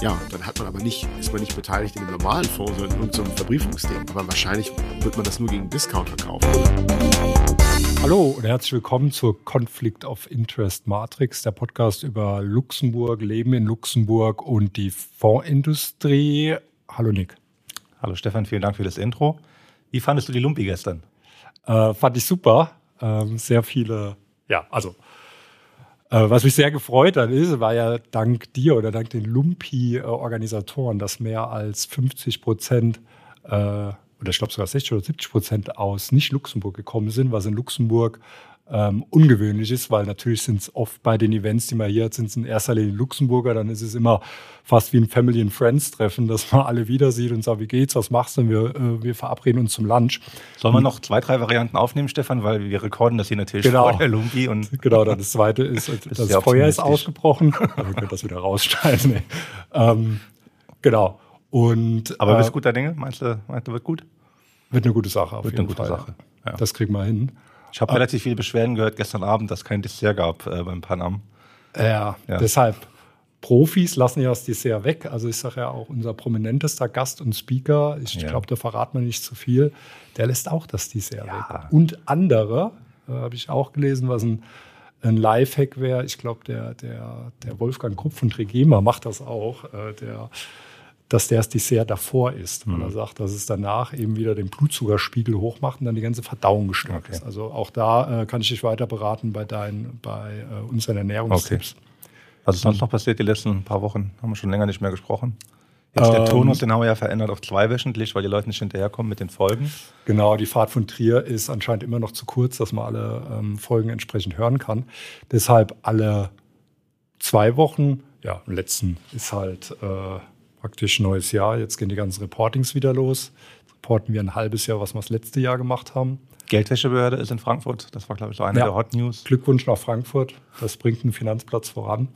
Ja, dann hat man aber nicht, ist man nicht beteiligt in dem normalen Fonds, sondern in irgendeinem Verbriefungsding. Aber wahrscheinlich wird man das nur gegen Discount verkaufen. Hallo und herzlich willkommen zur Conflict of Interest Matrix, der Podcast über Luxemburg, Leben in Luxemburg und die Fondsindustrie. Hallo Nick. Hallo Stefan, vielen Dank für das Intro. Wie fandest du die Lumpi gestern? Äh, fand ich super. Ähm, sehr viele, ja, also äh, was mich sehr gefreut hat, ist, war ja dank dir oder dank den Lumpi-Organisatoren, dass mehr als 50 Prozent äh, oder ich glaube sogar 60 oder 70 Prozent aus nicht-Luxemburg gekommen sind, was in Luxemburg ähm, ungewöhnlich ist, weil natürlich sind es oft bei den Events, die man hier hat, sind es in erster Linie Luxemburger, dann ist es immer fast wie ein Family and Friends Treffen, dass man alle wieder sieht und sagt, wie geht's, was machst du? Und wir, äh, wir verabreden uns zum Lunch. Sollen wir noch zwei, drei Varianten aufnehmen, Stefan, weil wir rekorden das hier natürlich genau. vor der Lumpi und genau, dann das zweite ist, das, das Feuer ist ausgebrochen. wir können das wieder rausschneiden. Nee. Ähm, genau. Und, Aber äh, bist guter Dinge? Meinst du, meinst du, wird gut? Wird eine gute Sache auf wird jeden eine gute Fall. Sache. Ja. Das kriegen wir hin. Ich habe relativ viele Beschwerden gehört gestern Abend, dass es kein Dessert gab äh, beim Panam. Ja, ja, deshalb. Profis lassen ja das Dessert weg. Also ich sage ja auch, unser prominentester Gast und Speaker, ich ja. glaube, da verraten wir nicht zu viel, der lässt auch das Dessert ja. weg. Und andere, äh, habe ich auch gelesen, was ein, ein Lifehack wäre, ich glaube, der, der, der Wolfgang Krupp von Trigema macht das auch, äh, der dass der das Dessert davor ist. Mhm. er sagt, dass es danach eben wieder den Blutzuckerspiegel hochmacht und dann die ganze Verdauung gestört okay. ist. Also auch da äh, kann ich dich weiter beraten bei, dein, bei äh, unseren Ernährungstipps. Okay. Was ist sonst noch passiert die letzten paar Wochen? Haben wir schon länger nicht mehr gesprochen. Jetzt ähm, der Tonus, den haben wir ja verändert auf zweiwöchentlich, weil die Leute nicht hinterherkommen mit den Folgen. Genau, die Fahrt von Trier ist anscheinend immer noch zu kurz, dass man alle ähm, Folgen entsprechend hören kann. Deshalb alle zwei Wochen. Ja, im letzten ist halt äh, praktisch neues Jahr. Jetzt gehen die ganzen Reportings wieder los. Jetzt reporten wir ein halbes Jahr, was wir das letzte Jahr gemacht haben. Geldwäschebehörde ist in Frankfurt. Das war, glaube ich, so eine ja. der Hot News. Glückwunsch nach Frankfurt. Das bringt einen Finanzplatz voran.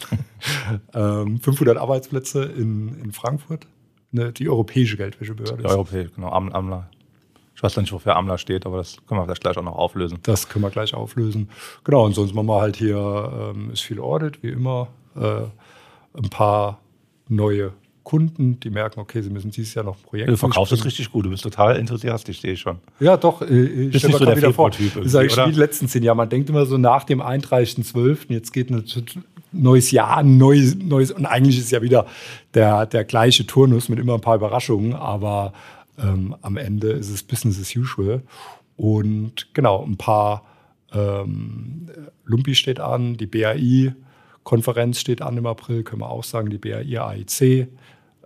ähm, 500 Arbeitsplätze in, in Frankfurt. Ne, die europäische Geldwäschebehörde. Die europäische, genau. Am, AMLA. Ich weiß nicht, wofür AMLA steht, aber das können wir vielleicht gleich auch noch auflösen. Das können wir gleich auflösen. Genau, und sonst machen wir halt hier, ähm, ist viel Audit, wie immer. Äh, ein paar neue Kunden, die merken, okay, sie müssen dieses Jahr noch Projekte. Du verkaufst es richtig gut, du bist total enthusiastisch, sehe ich schon. Ja, doch. Äh, ich bist nicht so der wieder vor. Das ich wie die letzten zehn Jahre. Man denkt immer so nach dem 31.12., jetzt geht ein neues Jahr, ein neues, neues, und eigentlich ist ja wieder der, der gleiche Turnus mit immer ein paar Überraschungen, aber ähm, am Ende ist es Business as usual. Und genau, ein paar ähm, Lumpi steht an, die BAI, Konferenz steht an im April, können wir auch sagen, die BAI AIC.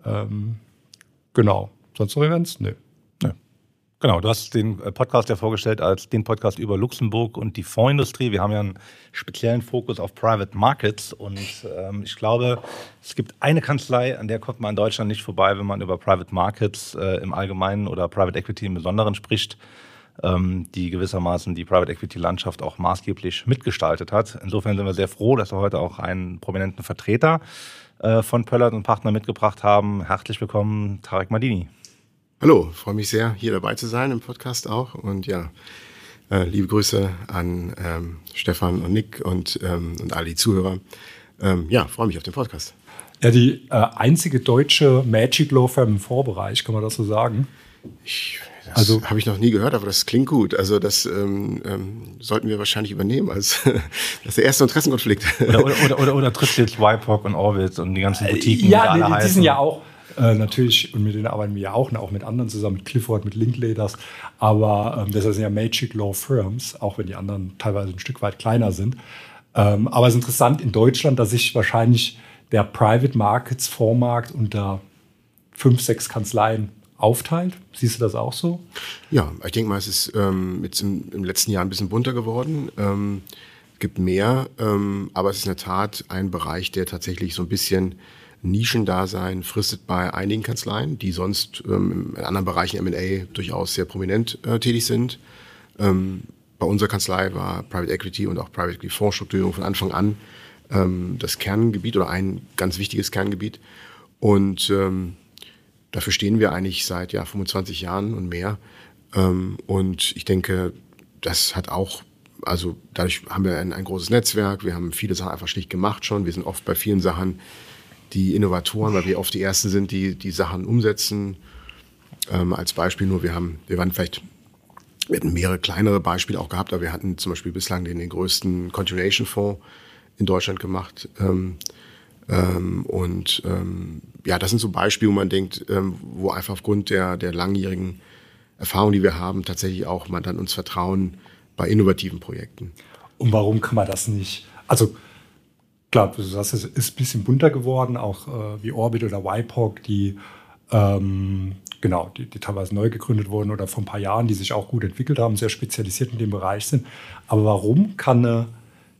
Ähm, genau. Sonst noch Events? Nö. Nee. Genau, du hast den äh, Podcast ja vorgestellt als den Podcast über Luxemburg und die Fondsindustrie. Wir haben ja einen speziellen Fokus auf Private Markets und ähm, ich glaube, es gibt eine Kanzlei, an der kommt man in Deutschland nicht vorbei, wenn man über Private Markets äh, im Allgemeinen oder Private Equity im Besonderen spricht, die gewissermaßen die Private Equity Landschaft auch maßgeblich mitgestaltet hat. Insofern sind wir sehr froh, dass wir heute auch einen prominenten Vertreter äh, von Pöllert und Partner mitgebracht haben. Herzlich willkommen, Tarek Madini. Hallo, freue mich sehr, hier dabei zu sein im Podcast auch. Und ja, äh, liebe Grüße an ähm, Stefan und Nick und, ähm, und alle die Zuhörer. Ähm, ja, freue mich auf den Podcast. Ja, die äh, einzige deutsche Magic Law Firm im Vorbereich, kann man das so sagen? Ich das also habe ich noch nie gehört, aber das klingt gut. Also das ähm, ähm, sollten wir wahrscheinlich übernehmen als das der erste Interessenkonflikt. Oder, oder, oder, oder, oder tritt jetzt YPOC und Orbit und die ganzen äh, Boutiquen. Ja, die, die, die sind ja auch äh, natürlich, und mit denen arbeiten wir ja auch, auch mit anderen zusammen, mit Clifford, mit Linklaters. Aber ähm, das sind ja Magic Law Firms, auch wenn die anderen teilweise ein Stück weit kleiner sind. Ähm, aber es ist interessant in Deutschland, dass sich wahrscheinlich der Private Markets Fondsmarkt unter fünf, sechs Kanzleien aufteilt. Siehst du das auch so? Ja, ich denke mal, es ist ähm, jetzt im, im, letzten Jahr ein bisschen bunter geworden. Ähm, gibt mehr, ähm, aber es ist in der Tat ein Bereich, der tatsächlich so ein bisschen Nischendasein fristet bei einigen Kanzleien, die sonst ähm, in anderen Bereichen M&A durchaus sehr prominent äh, tätig sind. Ähm, bei unserer Kanzlei war Private Equity und auch Private Equity Fondsstrukturierung von Anfang an ähm, das Kerngebiet oder ein ganz wichtiges Kerngebiet. Und ähm, dafür stehen wir eigentlich seit ja 25 Jahren und mehr. Ähm, und ich denke, das hat auch, also dadurch haben wir ein, ein, großes Netzwerk, wir haben viele Sachen einfach schlicht gemacht schon. Wir sind oft bei vielen Sachen die Innovatoren, weil wir oft die Ersten sind, die die Sachen umsetzen. Ähm, als Beispiel nur, wir haben, wir waren vielleicht, wir hatten mehrere kleinere Beispiele auch gehabt, aber wir hatten zum Beispiel bislang den, den größten Continuation Fonds in Deutschland gemacht. Ähm, ähm, und ähm, ja, das sind so Beispiele, wo man denkt, ähm, wo einfach aufgrund der, der langjährigen Erfahrung, die wir haben, tatsächlich auch man dann uns vertrauen bei innovativen Projekten. Und warum kann man das nicht? Also klar, du sagst, es ist ein bisschen bunter geworden, auch äh, wie Orbit oder YPOC, die ähm, genau, die, die, teilweise neu gegründet wurden oder vor ein paar Jahren, die sich auch gut entwickelt haben, sehr spezialisiert in dem Bereich sind. Aber warum kann eine,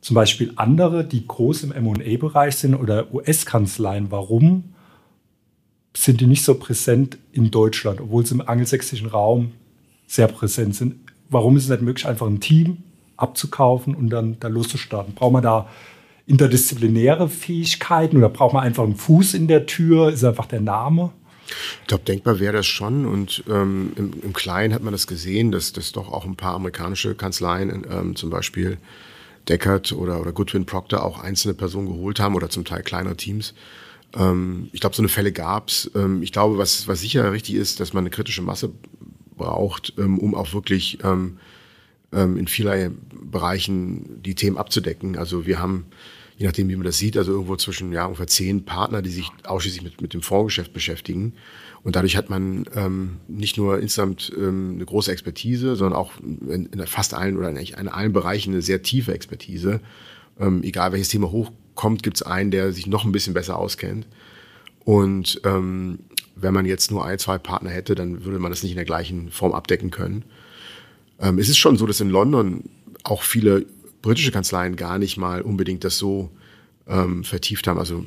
zum Beispiel andere, die groß im M&A-Bereich sind oder US-Kanzleien, warum sind die nicht so präsent in Deutschland, obwohl sie im angelsächsischen Raum sehr präsent sind? Warum ist es nicht möglich, einfach ein Team abzukaufen und dann da loszustarten? Braucht man da interdisziplinäre Fähigkeiten oder braucht man einfach einen Fuß in der Tür? Ist einfach der Name? Ich glaube, denkbar wäre das schon. Und ähm, im, im, Kleinen hat man das gesehen, dass, dass doch auch ein paar amerikanische Kanzleien, ähm, zum Beispiel Deckard oder, oder Goodwin Proctor, auch einzelne Personen geholt haben oder zum Teil kleinere Teams. Ähm, ich glaube, so eine Fälle gab's. Ähm, ich glaube, was, was sicher richtig ist, dass man eine kritische Masse braucht, ähm, um auch wirklich ähm, ähm, in vielerlei Bereichen die Themen abzudecken. Also wir haben je nachdem, wie man das sieht, also irgendwo zwischen ja, ungefähr zehn Partner, die sich ausschließlich mit, mit dem Fondsgeschäft beschäftigen. Und dadurch hat man ähm, nicht nur insgesamt ähm, eine große Expertise, sondern auch in, in fast allen oder eigentlich in allen Bereichen eine sehr tiefe Expertise. Ähm, egal welches Thema hochkommt, gibt es einen, der sich noch ein bisschen besser auskennt. Und ähm, wenn man jetzt nur ein, zwei Partner hätte, dann würde man das nicht in der gleichen Form abdecken können. Ähm, es ist schon so, dass in London auch viele britische Kanzleien gar nicht mal unbedingt das so ähm, vertieft haben. Also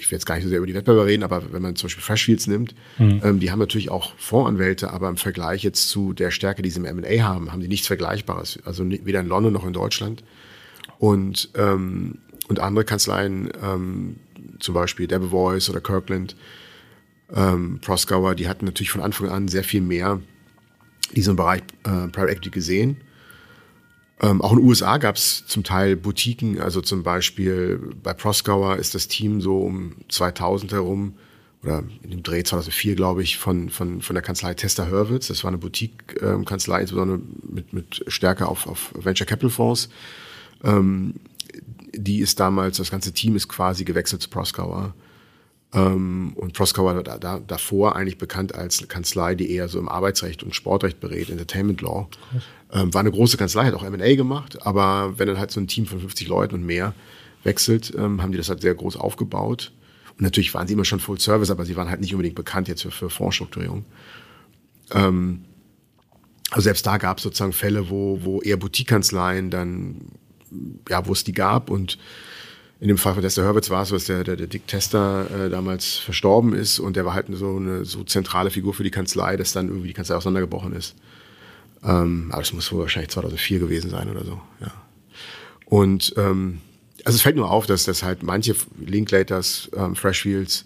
ich will jetzt gar nicht so sehr über die Wettbewerber reden, aber wenn man zum Beispiel Freshfields nimmt, mhm. ähm, die haben natürlich auch Fondsanwälte, aber im Vergleich jetzt zu der Stärke, die sie im M&A haben, haben die nichts Vergleichbares. Also weder in London noch in Deutschland. Und, ähm, und andere Kanzleien, ähm, zum Beispiel Debevoise oder Kirkland, ähm, Proskauer, die hatten natürlich von Anfang an sehr viel mehr diesen Bereich äh, Private Equity gesehen ähm, auch in den USA gab es zum Teil Boutiquen, also zum Beispiel bei Proskauer ist das Team so um 2000 herum oder in dem Dreh 2004, glaube ich, von, von, von der Kanzlei Tester Hurwitz. Das war eine Boutique-Kanzlei, ähm, insbesondere mit, mit Stärke auf, auf Venture Capital Fonds. Ähm, die ist damals, das ganze Team ist quasi gewechselt zu Proskauer. Ähm, und Proskauer war da, da, davor eigentlich bekannt als Kanzlei, die eher so im Arbeitsrecht und Sportrecht berät, Entertainment Law. Ähm, war eine große Kanzlei, hat auch M&A gemacht, aber wenn dann halt so ein Team von 50 Leuten und mehr wechselt, ähm, haben die das halt sehr groß aufgebaut. Und natürlich waren sie immer schon Full Service, aber sie waren halt nicht unbedingt bekannt jetzt für, für Fondsstrukturierung. Ähm, also selbst da gab es sozusagen Fälle, wo, wo eher Boutique-Kanzleien dann, ja, wo es die gab und in dem Fall von Tester Hurwitz war es dass der, der, der Dick Tester äh, damals verstorben ist und der war halt so eine so zentrale Figur für die Kanzlei, dass dann irgendwie die Kanzlei auseinandergebrochen ist. Ähm, aber das muss wohl wahrscheinlich 2004 gewesen sein oder so, ja. Und ähm, also es fällt nur auf, dass das halt manche Linklaters, ähm, Freshfields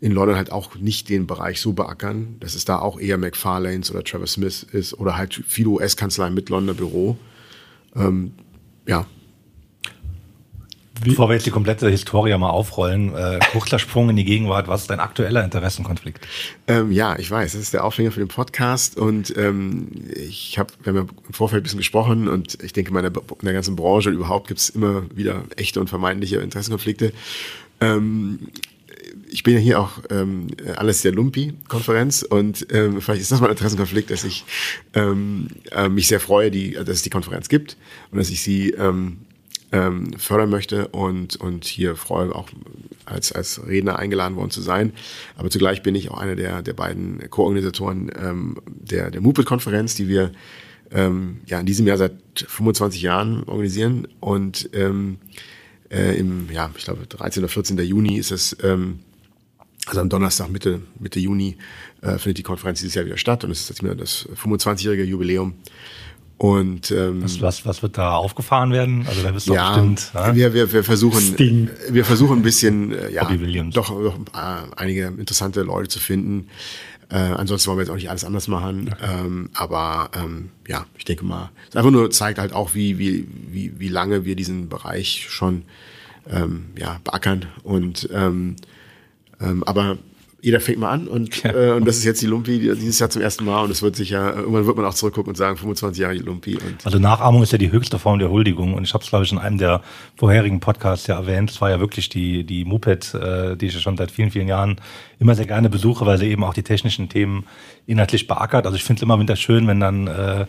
in London halt auch nicht den Bereich so beackern, dass es da auch eher McFarlanes oder Trevor Smith ist oder halt viele US-Kanzleien mit Londoner Büro. Ähm, ja? Bevor wir jetzt die komplette Historie mal aufrollen, äh, kurzer Sprung in die Gegenwart, was ist dein aktueller Interessenkonflikt? Ähm, ja, ich weiß, das ist der Aufhänger für den Podcast und ähm, ich habe, wir haben im Vorfeld ein bisschen gesprochen und ich denke, in, meiner, in der ganzen Branche überhaupt gibt es immer wieder echte und vermeintliche Interessenkonflikte. Ähm, ich bin ja hier auch ähm, alles der Lumpi-Konferenz und ähm, vielleicht ist das mal ein Interessenkonflikt, dass ich ähm, äh, mich sehr freue, die, dass es die Konferenz gibt und dass ich sie ähm, ähm, fördern möchte und, und hier freue auch als, als Redner eingeladen worden zu sein. Aber zugleich bin ich auch einer der, der beiden Co-Organisatoren ähm, der, der MUPIT-Konferenz, die wir ähm, ja in diesem Jahr seit 25 Jahren organisieren. Und ähm, äh, im, ja, ich glaube, 13. oder 14. Juni ist es, ähm, also am Donnerstag Mitte, Mitte Juni äh, findet die Konferenz dieses Jahr wieder statt und es ist jetzt das 25-jährige Jubiläum und ähm, was, was, was wird da aufgefahren werden? Also da bist du ja, bestimmt. Ja? Wir, wir, wir versuchen, Sting. wir versuchen ein bisschen, äh, ja, doch, doch äh, einige interessante Leute zu finden. Äh, ansonsten wollen wir jetzt auch nicht alles anders machen. Okay. Ähm, aber ähm, ja, ich denke mal, es einfach nur zeigt halt auch, wie, wie, wie, wie lange wir diesen Bereich schon ähm, ja, beackern. Und ähm, ähm, aber jeder fängt mal an und, ja. äh, und das ist jetzt die Lumpi dieses Jahr zum ersten Mal und es wird sicher, irgendwann wird man auch zurückgucken und sagen, 25 Jahre Lumpi. Und also Nachahmung ist ja die höchste Form der Huldigung und ich habe es, glaube ich, in einem der vorherigen Podcasts ja erwähnt. Es war ja wirklich die, die Moped, äh, die ich ja schon seit vielen, vielen Jahren immer sehr gerne besuche, weil sie eben auch die technischen Themen inhaltlich beackert. Also ich finde es immer wieder schön, wenn dann äh,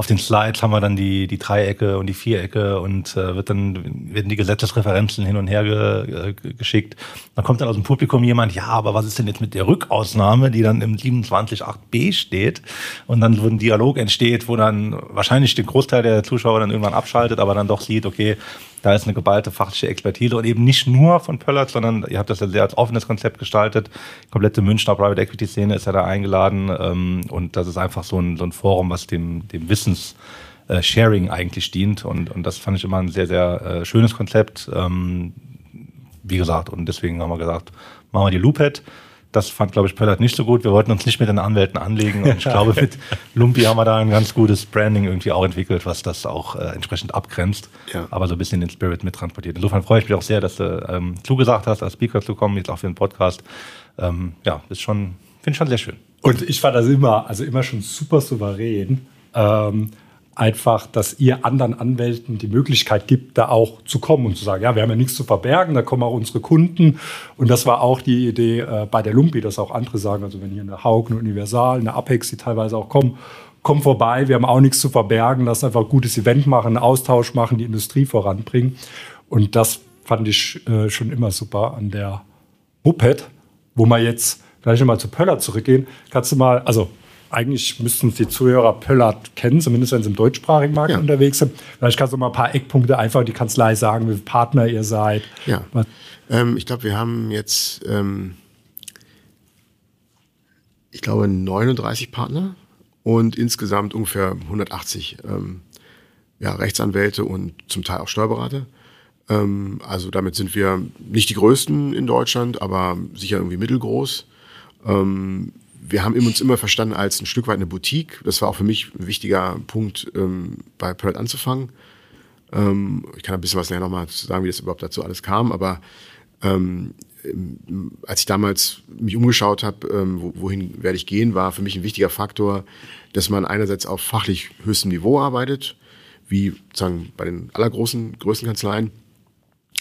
auf den Slides haben wir dann die, die Dreiecke und die Vierecke und äh, wird dann, werden die Gesetzesreferenzen hin und her ge, äh, geschickt. Dann kommt dann aus dem Publikum jemand, ja, aber was ist denn jetzt mit der Rückausnahme, die dann im 27.8b steht? Und dann so ein Dialog entsteht, wo dann wahrscheinlich den Großteil der Zuschauer dann irgendwann abschaltet, aber dann doch sieht, okay, da ist eine geballte fachliche Expertise und eben nicht nur von Pöllert, sondern ihr habt das ja sehr als offenes Konzept gestaltet. Die komplette Münchner Private Equity Szene ist ja da eingeladen ähm, und das ist einfach so ein, so ein Forum, was dem, dem Wissens äh, Sharing eigentlich dient und, und das fand ich immer ein sehr, sehr äh, schönes Konzept. Ähm, wie gesagt, und deswegen haben wir gesagt, machen wir die Loophead. Das fand, glaube ich, Pöllert nicht so gut. Wir wollten uns nicht mit den Anwälten anlegen. Und ich glaube, mit Lumpi haben wir da ein ganz gutes Branding irgendwie auch entwickelt, was das auch äh, entsprechend abgrenzt. Ja. Aber so ein bisschen den Spirit mittransportiert. Insofern freue ich mich auch sehr, dass du ähm, zugesagt hast, als Speaker zu kommen, jetzt auch für den Podcast. Ähm, ja, ist schon, finde ich schon sehr schön. Und ich fand das immer, also immer schon super souverän. Ähm, einfach, dass ihr anderen Anwälten die Möglichkeit gibt, da auch zu kommen und zu sagen, ja, wir haben ja nichts zu verbergen, da kommen auch unsere Kunden. Und das war auch die Idee äh, bei der Lumpi, dass auch andere sagen, also wenn hier eine Haug, eine Universal, eine Apex, die teilweise auch kommen, kommen vorbei, wir haben auch nichts zu verbergen, lass einfach ein gutes Event machen, einen Austausch machen, die Industrie voranbringen. Und das fand ich äh, schon immer super an der Moped, wo man jetzt vielleicht nochmal zu Pöller zurückgehen. Kannst du mal, also eigentlich müssten die Zuhörer Pöllert kennen, zumindest wenn sie im deutschsprachigen Markt ja. unterwegs sind. Vielleicht kannst du mal ein paar Eckpunkte einfach die Kanzlei sagen, wie viele Partner ihr seid. Ja. Ähm, ich glaube, wir haben jetzt, ähm, ich glaube, 39 Partner und insgesamt ungefähr 180 ähm, ja, Rechtsanwälte und zum Teil auch Steuerberater. Ähm, also damit sind wir nicht die größten in Deutschland, aber sicher irgendwie mittelgroß. Ähm, wir haben uns immer verstanden als ein Stück weit eine Boutique. Das war auch für mich ein wichtiger Punkt, ähm, bei Pearl anzufangen. Ähm, ich kann ein bisschen was nachher nochmal sagen, wie das überhaupt dazu alles kam, aber ähm, als ich damals mich umgeschaut habe, ähm, wohin werde ich gehen, war für mich ein wichtiger Faktor, dass man einerseits auf fachlich höchstem Niveau arbeitet, wie sozusagen bei den allergroßen, größten Kanzleien,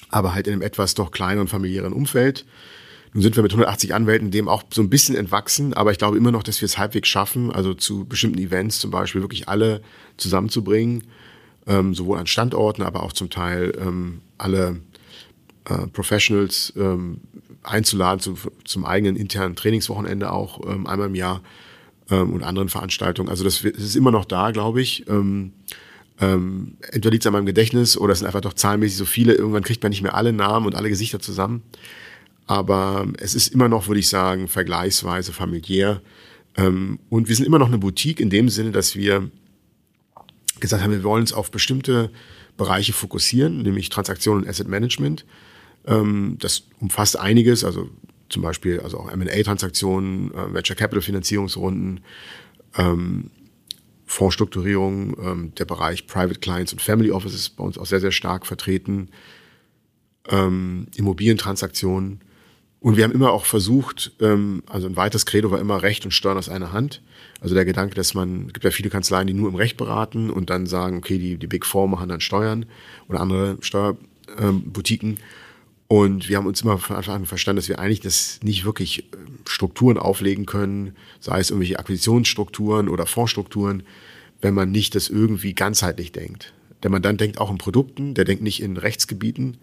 aber halt in einem etwas doch kleineren familiären Umfeld nun sind wir mit 180 Anwälten dem auch so ein bisschen entwachsen, aber ich glaube immer noch, dass wir es halbwegs schaffen, also zu bestimmten Events zum Beispiel wirklich alle zusammenzubringen, ähm, sowohl an Standorten, aber auch zum Teil ähm, alle äh, Professionals ähm, einzuladen zu, zum eigenen internen Trainingswochenende auch ähm, einmal im Jahr ähm, und anderen Veranstaltungen. Also das, das ist immer noch da, glaube ich. Ähm, ähm, entweder liegt es an meinem Gedächtnis oder es sind einfach doch zahlenmäßig so viele. Irgendwann kriegt man nicht mehr alle Namen und alle Gesichter zusammen. Aber es ist immer noch, würde ich sagen, vergleichsweise familiär. Ähm, und wir sind immer noch eine Boutique in dem Sinne, dass wir gesagt haben, wir wollen uns auf bestimmte Bereiche fokussieren, nämlich Transaktionen und Asset Management. Ähm, das umfasst einiges, also zum Beispiel also auch M&A-Transaktionen, äh, Venture Capital Finanzierungsrunden, ähm, Fondsstrukturierung, der Bereich Private Clients und Family Offices bei uns auch sehr, sehr stark vertreten, Immobilientransaktionen und wir haben immer auch versucht, ähm, also ein weites Credo war immer Recht und Steuern aus einer Hand. Also der Gedanke, dass man, es gibt ja viele Kanzleien, die nur im Recht beraten und dann sagen, okay, die, die Big Four machen dann Steuern oder andere Steuerboutiquen. Und wir haben uns immer von Anfang an verstanden, dass wir eigentlich das nicht wirklich ähm, Strukturen auflegen können, sei es irgendwelche Akquisitionsstrukturen oder Fondsstrukturen, wenn man nicht das irgendwie ganzheitlich denkt. Denn man dann denkt auch in Produkten, der denkt nicht in Rechtsgebieten,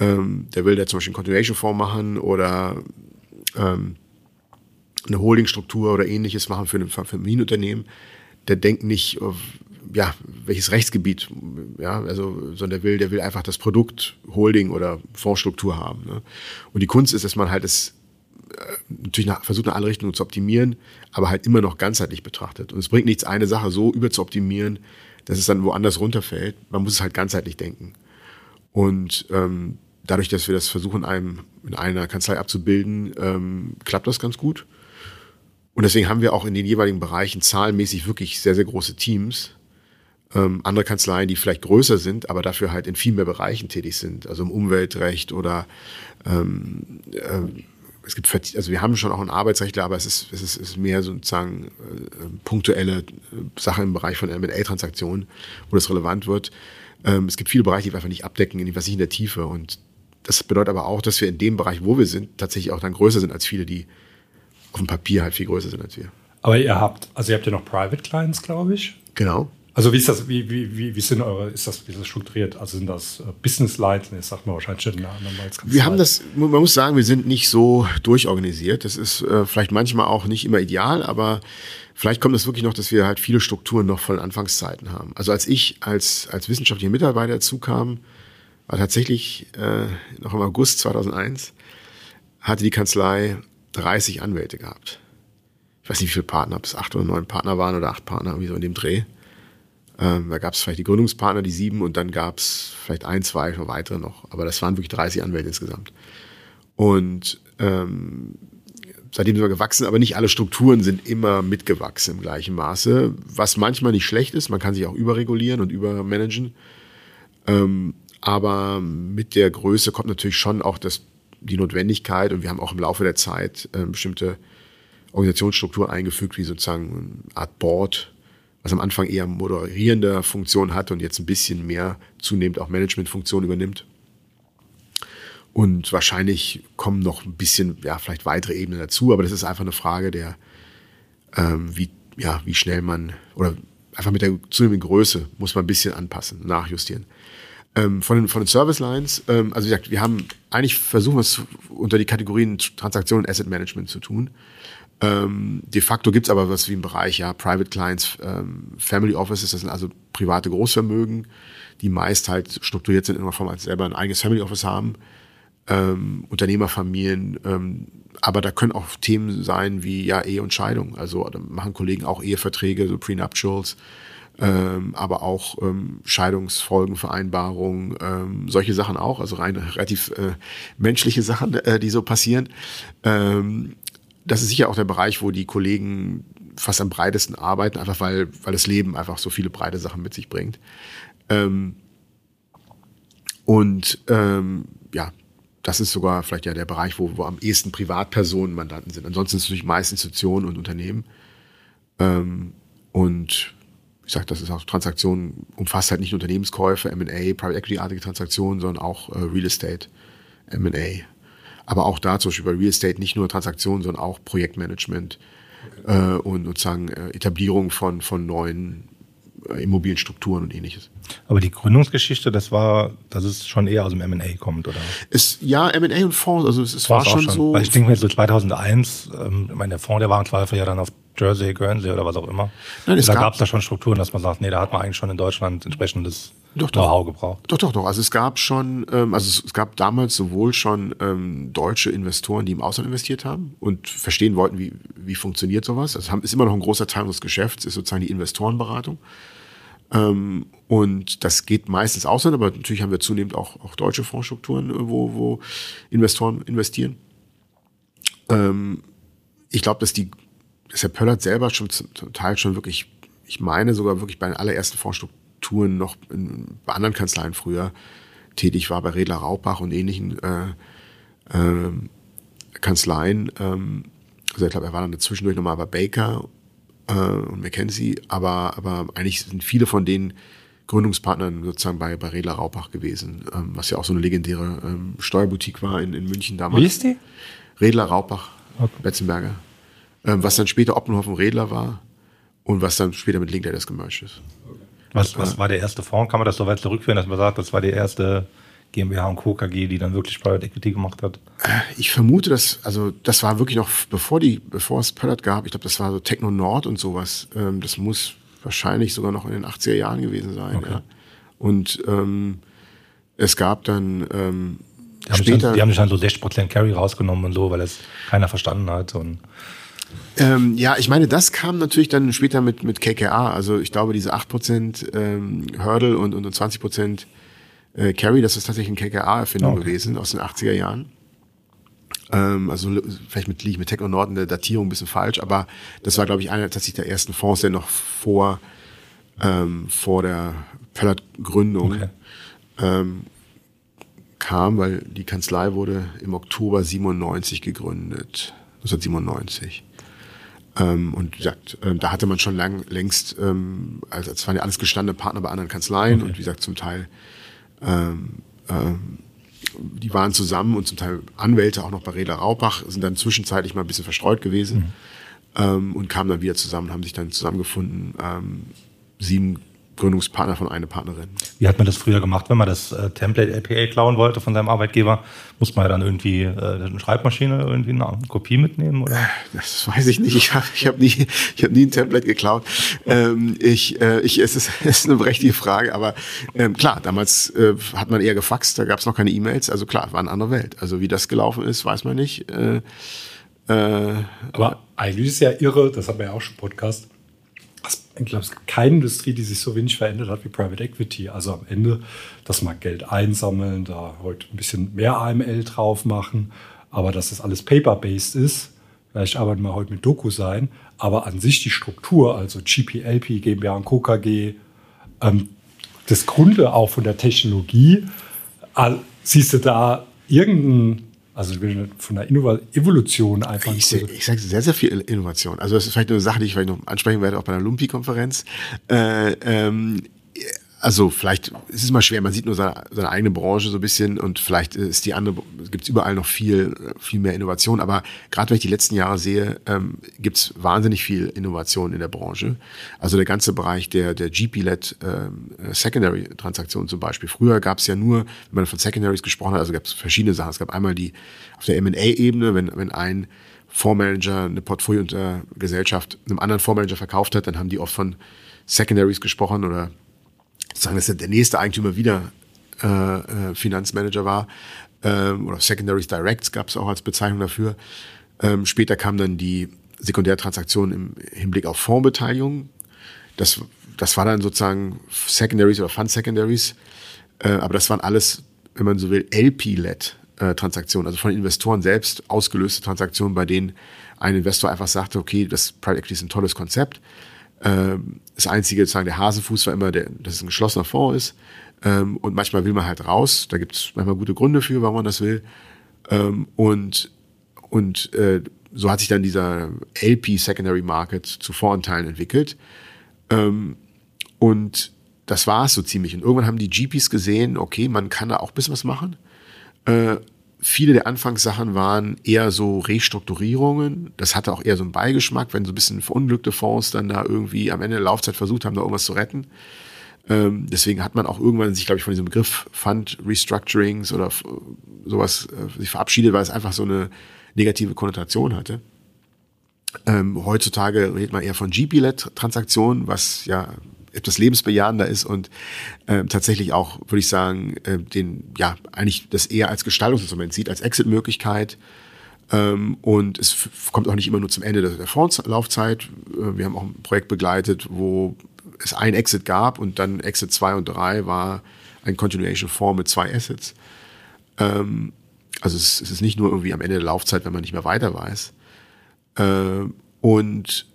ähm, der will da zum Beispiel einen Continuation-Fonds machen oder ähm, eine Holdingstruktur oder ähnliches machen für ein Familienunternehmen. Der denkt nicht, auf, ja, welches Rechtsgebiet, ja, also, sondern der will, der will einfach das Produkt Holding oder Fondsstruktur haben. Ne? Und die Kunst ist, dass man halt es äh, natürlich nach, versucht, in alle Richtungen zu optimieren, aber halt immer noch ganzheitlich betrachtet. Und es bringt nichts, eine Sache so überzuoptimieren, dass es dann woanders runterfällt. Man muss es halt ganzheitlich denken. Und ähm, dadurch, dass wir das versuchen, einem, in einer Kanzlei abzubilden, ähm, klappt das ganz gut. Und deswegen haben wir auch in den jeweiligen Bereichen zahlenmäßig wirklich sehr, sehr große Teams. Ähm, andere Kanzleien, die vielleicht größer sind, aber dafür halt in viel mehr Bereichen tätig sind, also im Umweltrecht oder ähm, äh, es gibt, also wir haben schon auch einen Arbeitsrechtler, aber es ist, es ist, ist mehr sozusagen äh, punktuelle äh, Sache im Bereich von M&A-Transaktionen, wo das relevant wird. Ähm, es gibt viele Bereiche, die wir einfach nicht abdecken, was nicht in der Tiefe. Und das bedeutet aber auch, dass wir in dem Bereich, wo wir sind, tatsächlich auch dann größer sind als viele, die auf dem Papier halt viel größer sind als wir. Aber ihr habt, also ihr habt ja noch Private Clients, glaube ich. Genau. Also wie ist das, wie, wie, wie, wie sind eure, ist das, wie ist das strukturiert? Also sind das äh, Business Lines? Das sagt man wahrscheinlich schon damals. Wir haben das, man muss sagen, wir sind nicht so durchorganisiert. Das ist äh, vielleicht manchmal auch nicht immer ideal, aber vielleicht kommt es wirklich noch, dass wir halt viele Strukturen noch von Anfangszeiten haben. Also als ich als, als wissenschaftlicher Mitarbeiter dazu kam, war tatsächlich äh, noch im August 2001, hatte die Kanzlei 30 Anwälte gehabt. Ich weiß nicht, wie viele Partner, ob es acht oder neun Partner waren oder acht Partner, irgendwie so in dem Dreh. Ähm, da gab es vielleicht die Gründungspartner, die sieben, und dann gab es vielleicht ein, zwei weitere noch. Aber das waren wirklich 30 Anwälte insgesamt. Und ähm, seitdem sind wir gewachsen, aber nicht alle Strukturen sind immer mitgewachsen im gleichen Maße, was manchmal nicht schlecht ist. Man kann sich auch überregulieren und übermanagen. Ähm, aber mit der Größe kommt natürlich schon auch das, die Notwendigkeit, und wir haben auch im Laufe der Zeit äh, bestimmte Organisationsstrukturen eingefügt, wie sozusagen eine Art Board, was am Anfang eher moderierende Funktion hat und jetzt ein bisschen mehr zunehmend auch Managementfunktion übernimmt. Und wahrscheinlich kommen noch ein bisschen, ja, vielleicht weitere Ebenen dazu, aber das ist einfach eine Frage der, ähm, wie, ja, wie schnell man, oder einfach mit der zunehmenden Größe muss man ein bisschen anpassen, nachjustieren. Ähm, von, den, von den Service Lines, ähm, also wie gesagt, wir haben eigentlich versuchen wir es unter die Kategorien Transaktionen und Asset Management zu tun. Ähm, de facto gibt's aber was wie im Bereich ja Private Clients, ähm, Family Offices, das sind also private Großvermögen, die meist halt strukturiert sind in einer Form, als selber ein eigenes Family Office haben, ähm, Unternehmerfamilien, ähm, aber da können auch Themen sein wie ja Ehe und Scheidung. Also da machen Kollegen auch Eheverträge, so Prenuptials, ähm, aber auch ähm, Scheidungsfolgenvereinbarungen, ähm, solche Sachen auch, also rein relativ äh, menschliche Sachen, äh, die so passieren. Ähm, das ist sicher auch der Bereich, wo die Kollegen fast am breitesten arbeiten, einfach weil, weil das Leben einfach so viele breite Sachen mit sich bringt. Ähm, und ähm, ja, das ist sogar vielleicht ja der Bereich, wo, wo am ehesten Privatpersonen Mandanten sind. Ansonsten sind es natürlich meist Institutionen und Unternehmen. Ähm, und ich sage, das ist auch Transaktionen, umfasst halt nicht Unternehmenskäufe, M&A, Private Equity-artige Transaktionen, sondern auch äh, Real Estate, M&A aber auch da zum Beispiel bei Real Estate nicht nur Transaktionen, sondern auch Projektmanagement okay. äh, und sozusagen äh, Etablierung von, von neuen äh, Immobilienstrukturen und ähnliches. Aber die Gründungsgeschichte, das war, dass es schon eher aus dem M&A kommt, oder? Es, ja, M&A und Fonds, also es, es war schon, schon, so. Weil ich denke mir so 2001, ähm, ich meine, der Fonds, der war im Zweifel ja dann auf Jersey, Guernsey oder was auch immer. Nein, es da gab es da schon Strukturen, dass man sagt, nee, da hat man eigentlich schon in Deutschland entsprechendes Know-how gebraucht. Doch, doch, doch. Also es gab schon, ähm, also es, gab damals sowohl schon ähm, deutsche Investoren, die im Ausland investiert haben und verstehen wollten, wie, wie funktioniert sowas. Das ist immer noch ein großer Teil unseres Geschäfts, ist sozusagen die Investorenberatung. Ähm, und das geht meistens Ausland, aber natürlich haben wir zunehmend auch, auch deutsche Fondsstrukturen, äh, wo, wo Investoren investieren. Ähm, ich glaube, dass die dass Herr Pöllert selber schon zum Teil schon wirklich, ich meine sogar wirklich bei den allerersten Fondsstrukturen noch in, bei anderen Kanzleien früher tätig war, bei Redler Raubach und ähnlichen äh, äh, Kanzleien. Ähm, also ich glaube, er war dann zwischendurch nochmal bei Baker äh, und McKenzie, aber, aber eigentlich sind viele von den Gründungspartnern sozusagen bei, bei Redler Raubach gewesen, ähm, was ja auch so eine legendäre ähm, Steuerboutique war in, in München damals. Wie ist die? Redler Raubach, okay. Betzenberger. Ähm, was dann später Oppenhoff und Redler war und was dann später mit Linklaters gemerged ist. Was, was war der erste Fonds? Kann man das so weit zurückführen, dass man sagt, das war die erste GmbH und Co. KG, die dann wirklich Private Equity gemacht hat? Ich vermute, dass, also das war wirklich noch, bevor die, bevor es Pöllert gab, ich glaube, das war so Techno Nord und sowas. Ähm, das muss wahrscheinlich sogar noch in den 80er Jahren gewesen sein. Okay. Ja. Und ähm, es gab dann ähm, die haben, später, dann, die haben dann so 60% Carry rausgenommen und so, weil es keiner verstanden hat. Und ähm, ja, ich meine, das kam natürlich dann später mit, mit KKA. Also ich glaube, diese 8% ähm, Hurdle und, und 20% äh, Carry, das ist tatsächlich eine KKA-Erfindung okay. gewesen aus den 80er Jahren. Ähm, also vielleicht mit, liege mit Tech und Norden der Datierung ein bisschen falsch, aber das war, glaube ich, einer tatsächlich der ersten Fonds, der noch vor ähm, vor der Pellert-Gründung okay. ähm, kam, weil die Kanzlei wurde im Oktober 97 gegründet, 1997. Ähm, und wie gesagt, ähm, da hatte man schon lang, längst, ähm, also es waren ja alles gestandene Partner bei anderen Kanzleien okay. und wie gesagt, zum Teil ähm, ähm, die waren zusammen und zum Teil Anwälte auch noch bei Reda Raubach, sind dann zwischenzeitlich mal ein bisschen verstreut gewesen mhm. ähm, und kamen dann wieder zusammen, haben sich dann zusammengefunden. Ähm, sieben Gründungspartner von einer Partnerin. Wie hat man das früher gemacht, wenn man das äh, Template LPA klauen wollte von seinem Arbeitgeber? Muss man ja dann irgendwie äh, eine Schreibmaschine irgendwie eine Kopie mitnehmen? Oder? Das weiß ich nicht. Ich habe ich hab nie, ich hab nie ein Template geklaut. Ähm, ich, äh, ich, es, ist, es ist eine berechtigte Frage, aber ähm, klar, damals äh, hat man eher gefaxt, da gab es noch keine E-Mails. Also klar, war eine andere Welt. Also wie das gelaufen ist, weiß man nicht. Äh, äh, aber eigentlich ist es ja irre, das haben wir ja auch schon Podcast ich glaube, es gibt keine Industrie, die sich so wenig verändert hat wie Private Equity. Also am Ende, dass man Geld einsammeln, da heute ein bisschen mehr AML drauf machen, aber dass das alles paper-based ist. Vielleicht arbeiten wir heute mit Doku sein, aber an sich die Struktur, also GPLP, GmbH und Co. KG, ähm, das Grunde auch von der Technologie, siehst du da irgendeinen also von der Innov Evolution einfach. Ich, ich sage sehr, sehr viel Innovation. Also das ist vielleicht eine Sache, die ich vielleicht noch ansprechen werde, auch bei der Lumpi-Konferenz. Äh, ähm, also vielleicht es ist es mal schwer, man sieht nur seine, seine eigene Branche so ein bisschen und vielleicht ist die andere, gibt es überall noch viel, viel mehr Innovation, aber gerade wenn ich die letzten Jahre sehe, ähm, gibt es wahnsinnig viel Innovation in der Branche. Also der ganze Bereich der, der GP-led ähm, Secondary-Transaktionen zum Beispiel. Früher gab es ja nur, wenn man von Secondaries gesprochen hat, also gab es verschiedene Sachen. Es gab einmal die auf der M&A-Ebene, wenn, wenn ein Fondsmanager eine Portfolio-Gesellschaft einem anderen Fondsmanager verkauft hat, dann haben die oft von Secondaries gesprochen oder sagen, dass der nächste Eigentümer wieder äh, äh, Finanzmanager war ähm, oder Secondaries Directs gab es auch als Bezeichnung dafür. Ähm, später kam dann die Sekundärtransaktion im Hinblick auf Fondsbeteiligung. Das, das war dann sozusagen Secondaries oder Fund Secondaries. Äh, aber das waren alles, wenn man so will, LP-led äh, Transaktionen, also von Investoren selbst ausgelöste Transaktionen, bei denen ein Investor einfach sagte, okay, das Private Equity ist ein tolles Konzept, das einzige, sozusagen der Hasenfuß war immer, der, dass es ein geschlossener Fonds ist. Ähm, und manchmal will man halt raus. Da gibt es manchmal gute Gründe für, warum man das will. Ähm, und und äh, so hat sich dann dieser LP Secondary Market zu Voranteilen entwickelt. Ähm, und das war es so ziemlich. Und irgendwann haben die GPs gesehen, okay, man kann da auch ein bisschen was machen. Äh, viele der Anfangssachen waren eher so Restrukturierungen. Das hatte auch eher so einen Beigeschmack, wenn so ein bisschen verunglückte Fonds dann da irgendwie am Ende der Laufzeit versucht haben, da irgendwas zu retten. Ähm, deswegen hat man auch irgendwann sich, glaube ich, von diesem Begriff Fund Restructurings oder sowas äh, sich verabschiedet, weil es einfach so eine negative Konnotation hatte. Ähm, heutzutage redet man eher von GP-led-Transaktionen, was ja etwas lebensbejahender ist und äh, tatsächlich auch, würde ich sagen, äh, den, ja, eigentlich das eher als Gestaltungsinstrument sieht, als Exit-Möglichkeit. Ähm, und es kommt auch nicht immer nur zum Ende der, der Fondslaufzeit. Äh, wir haben auch ein Projekt begleitet, wo es ein Exit gab und dann Exit 2 und 3 war ein Continuation Fonds mit zwei Assets. Ähm, also es, es, ist nicht nur irgendwie am Ende der Laufzeit, wenn man nicht mehr weiter weiß. Äh, und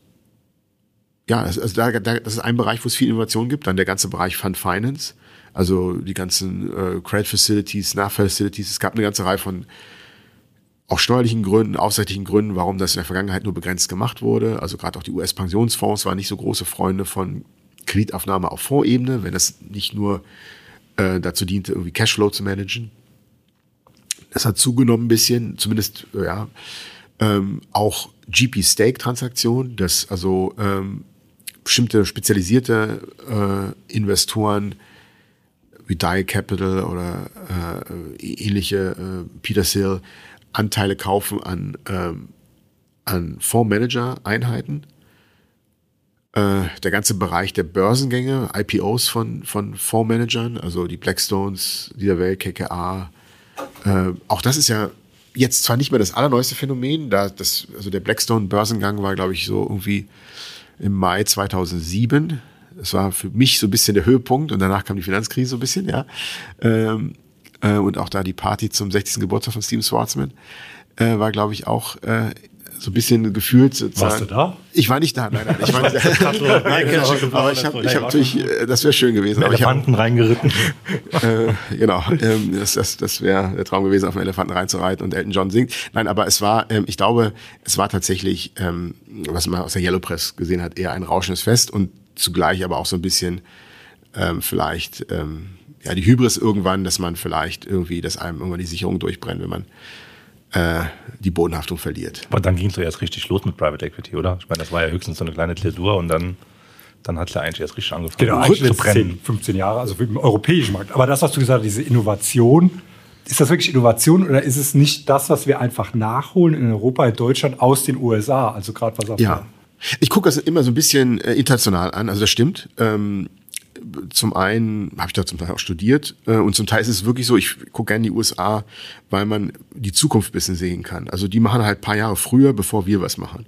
ja, also da, da, das ist ein Bereich, wo es viel Innovation gibt. Dann der ganze Bereich Fund Finance, also die ganzen äh, Credit Facilities, Nachfacilities. Es gab eine ganze Reihe von auch steuerlichen Gründen, aufsichtlichen Gründen, warum das in der Vergangenheit nur begrenzt gemacht wurde. Also gerade auch die US-Pensionsfonds waren nicht so große Freunde von Kreditaufnahme auf Vorebene, wenn das nicht nur äh, dazu diente, irgendwie Cashflow zu managen. Das hat zugenommen ein bisschen, zumindest ja, ähm, auch GP-Stake-Transaktionen, das also ähm, bestimmte spezialisierte äh, Investoren wie Die Capital oder äh, ähnliche äh, Peter Sill Anteile kaufen an, ähm, an Fondsmanager-Einheiten. Äh, der ganze Bereich der Börsengänge, IPOs von, von Fondsmanagern, also die Blackstones dieser Welt, KKA. Äh, auch das ist ja jetzt zwar nicht mehr das allerneueste Phänomen, da das, also der Blackstone-Börsengang war, glaube ich, so irgendwie im Mai 2007. Das war für mich so ein bisschen der Höhepunkt und danach kam die Finanzkrise so ein bisschen, ja. Ähm, äh, und auch da die Party zum 60. Geburtstag von Steven Schwarzman äh, war, glaube ich, auch äh, so ein bisschen gefühlt sozusagen. Warst du da? Ich war nicht da, nein, nein. Ich war nicht da. nein, genau. Aber ich habe ich hab natürlich, äh, das wäre schön gewesen. Aber Elefanten hab, reingeritten. äh, genau, ähm, das, das, das wäre der Traum gewesen, auf einen Elefanten reinzureiten und Elton John singt. Nein, aber es war, ähm, ich glaube, es war tatsächlich, ähm, was man aus der Yellow Press gesehen hat, eher ein rauschendes Fest und zugleich aber auch so ein bisschen ähm, vielleicht ähm, ja die Hybris irgendwann, dass man vielleicht irgendwie, dass einem irgendwann die Sicherung durchbrennt, wenn man äh, die Bodenhaftung verliert. Aber dann ging es ja erst richtig los mit Private Equity, oder? Ich meine, das war ja höchstens so eine kleine Zäsur und dann, dann hat es ja eigentlich erst richtig angefangen genau, eigentlich zu brennen. 10, 15 Jahre, also im europäischen Markt. Aber das, was du gesagt hast, diese Innovation, ist das wirklich Innovation oder ist es nicht das, was wir einfach nachholen in Europa, in Deutschland aus den USA? Also gerade was auf Ja. Ich gucke das immer so ein bisschen äh, international an, also das stimmt. Ähm, zum einen habe ich da zum Teil auch studiert äh, und zum Teil ist es wirklich so, ich gucke gerne die USA, weil man die Zukunft ein bisschen sehen kann. Also die machen halt ein paar Jahre früher, bevor wir was machen.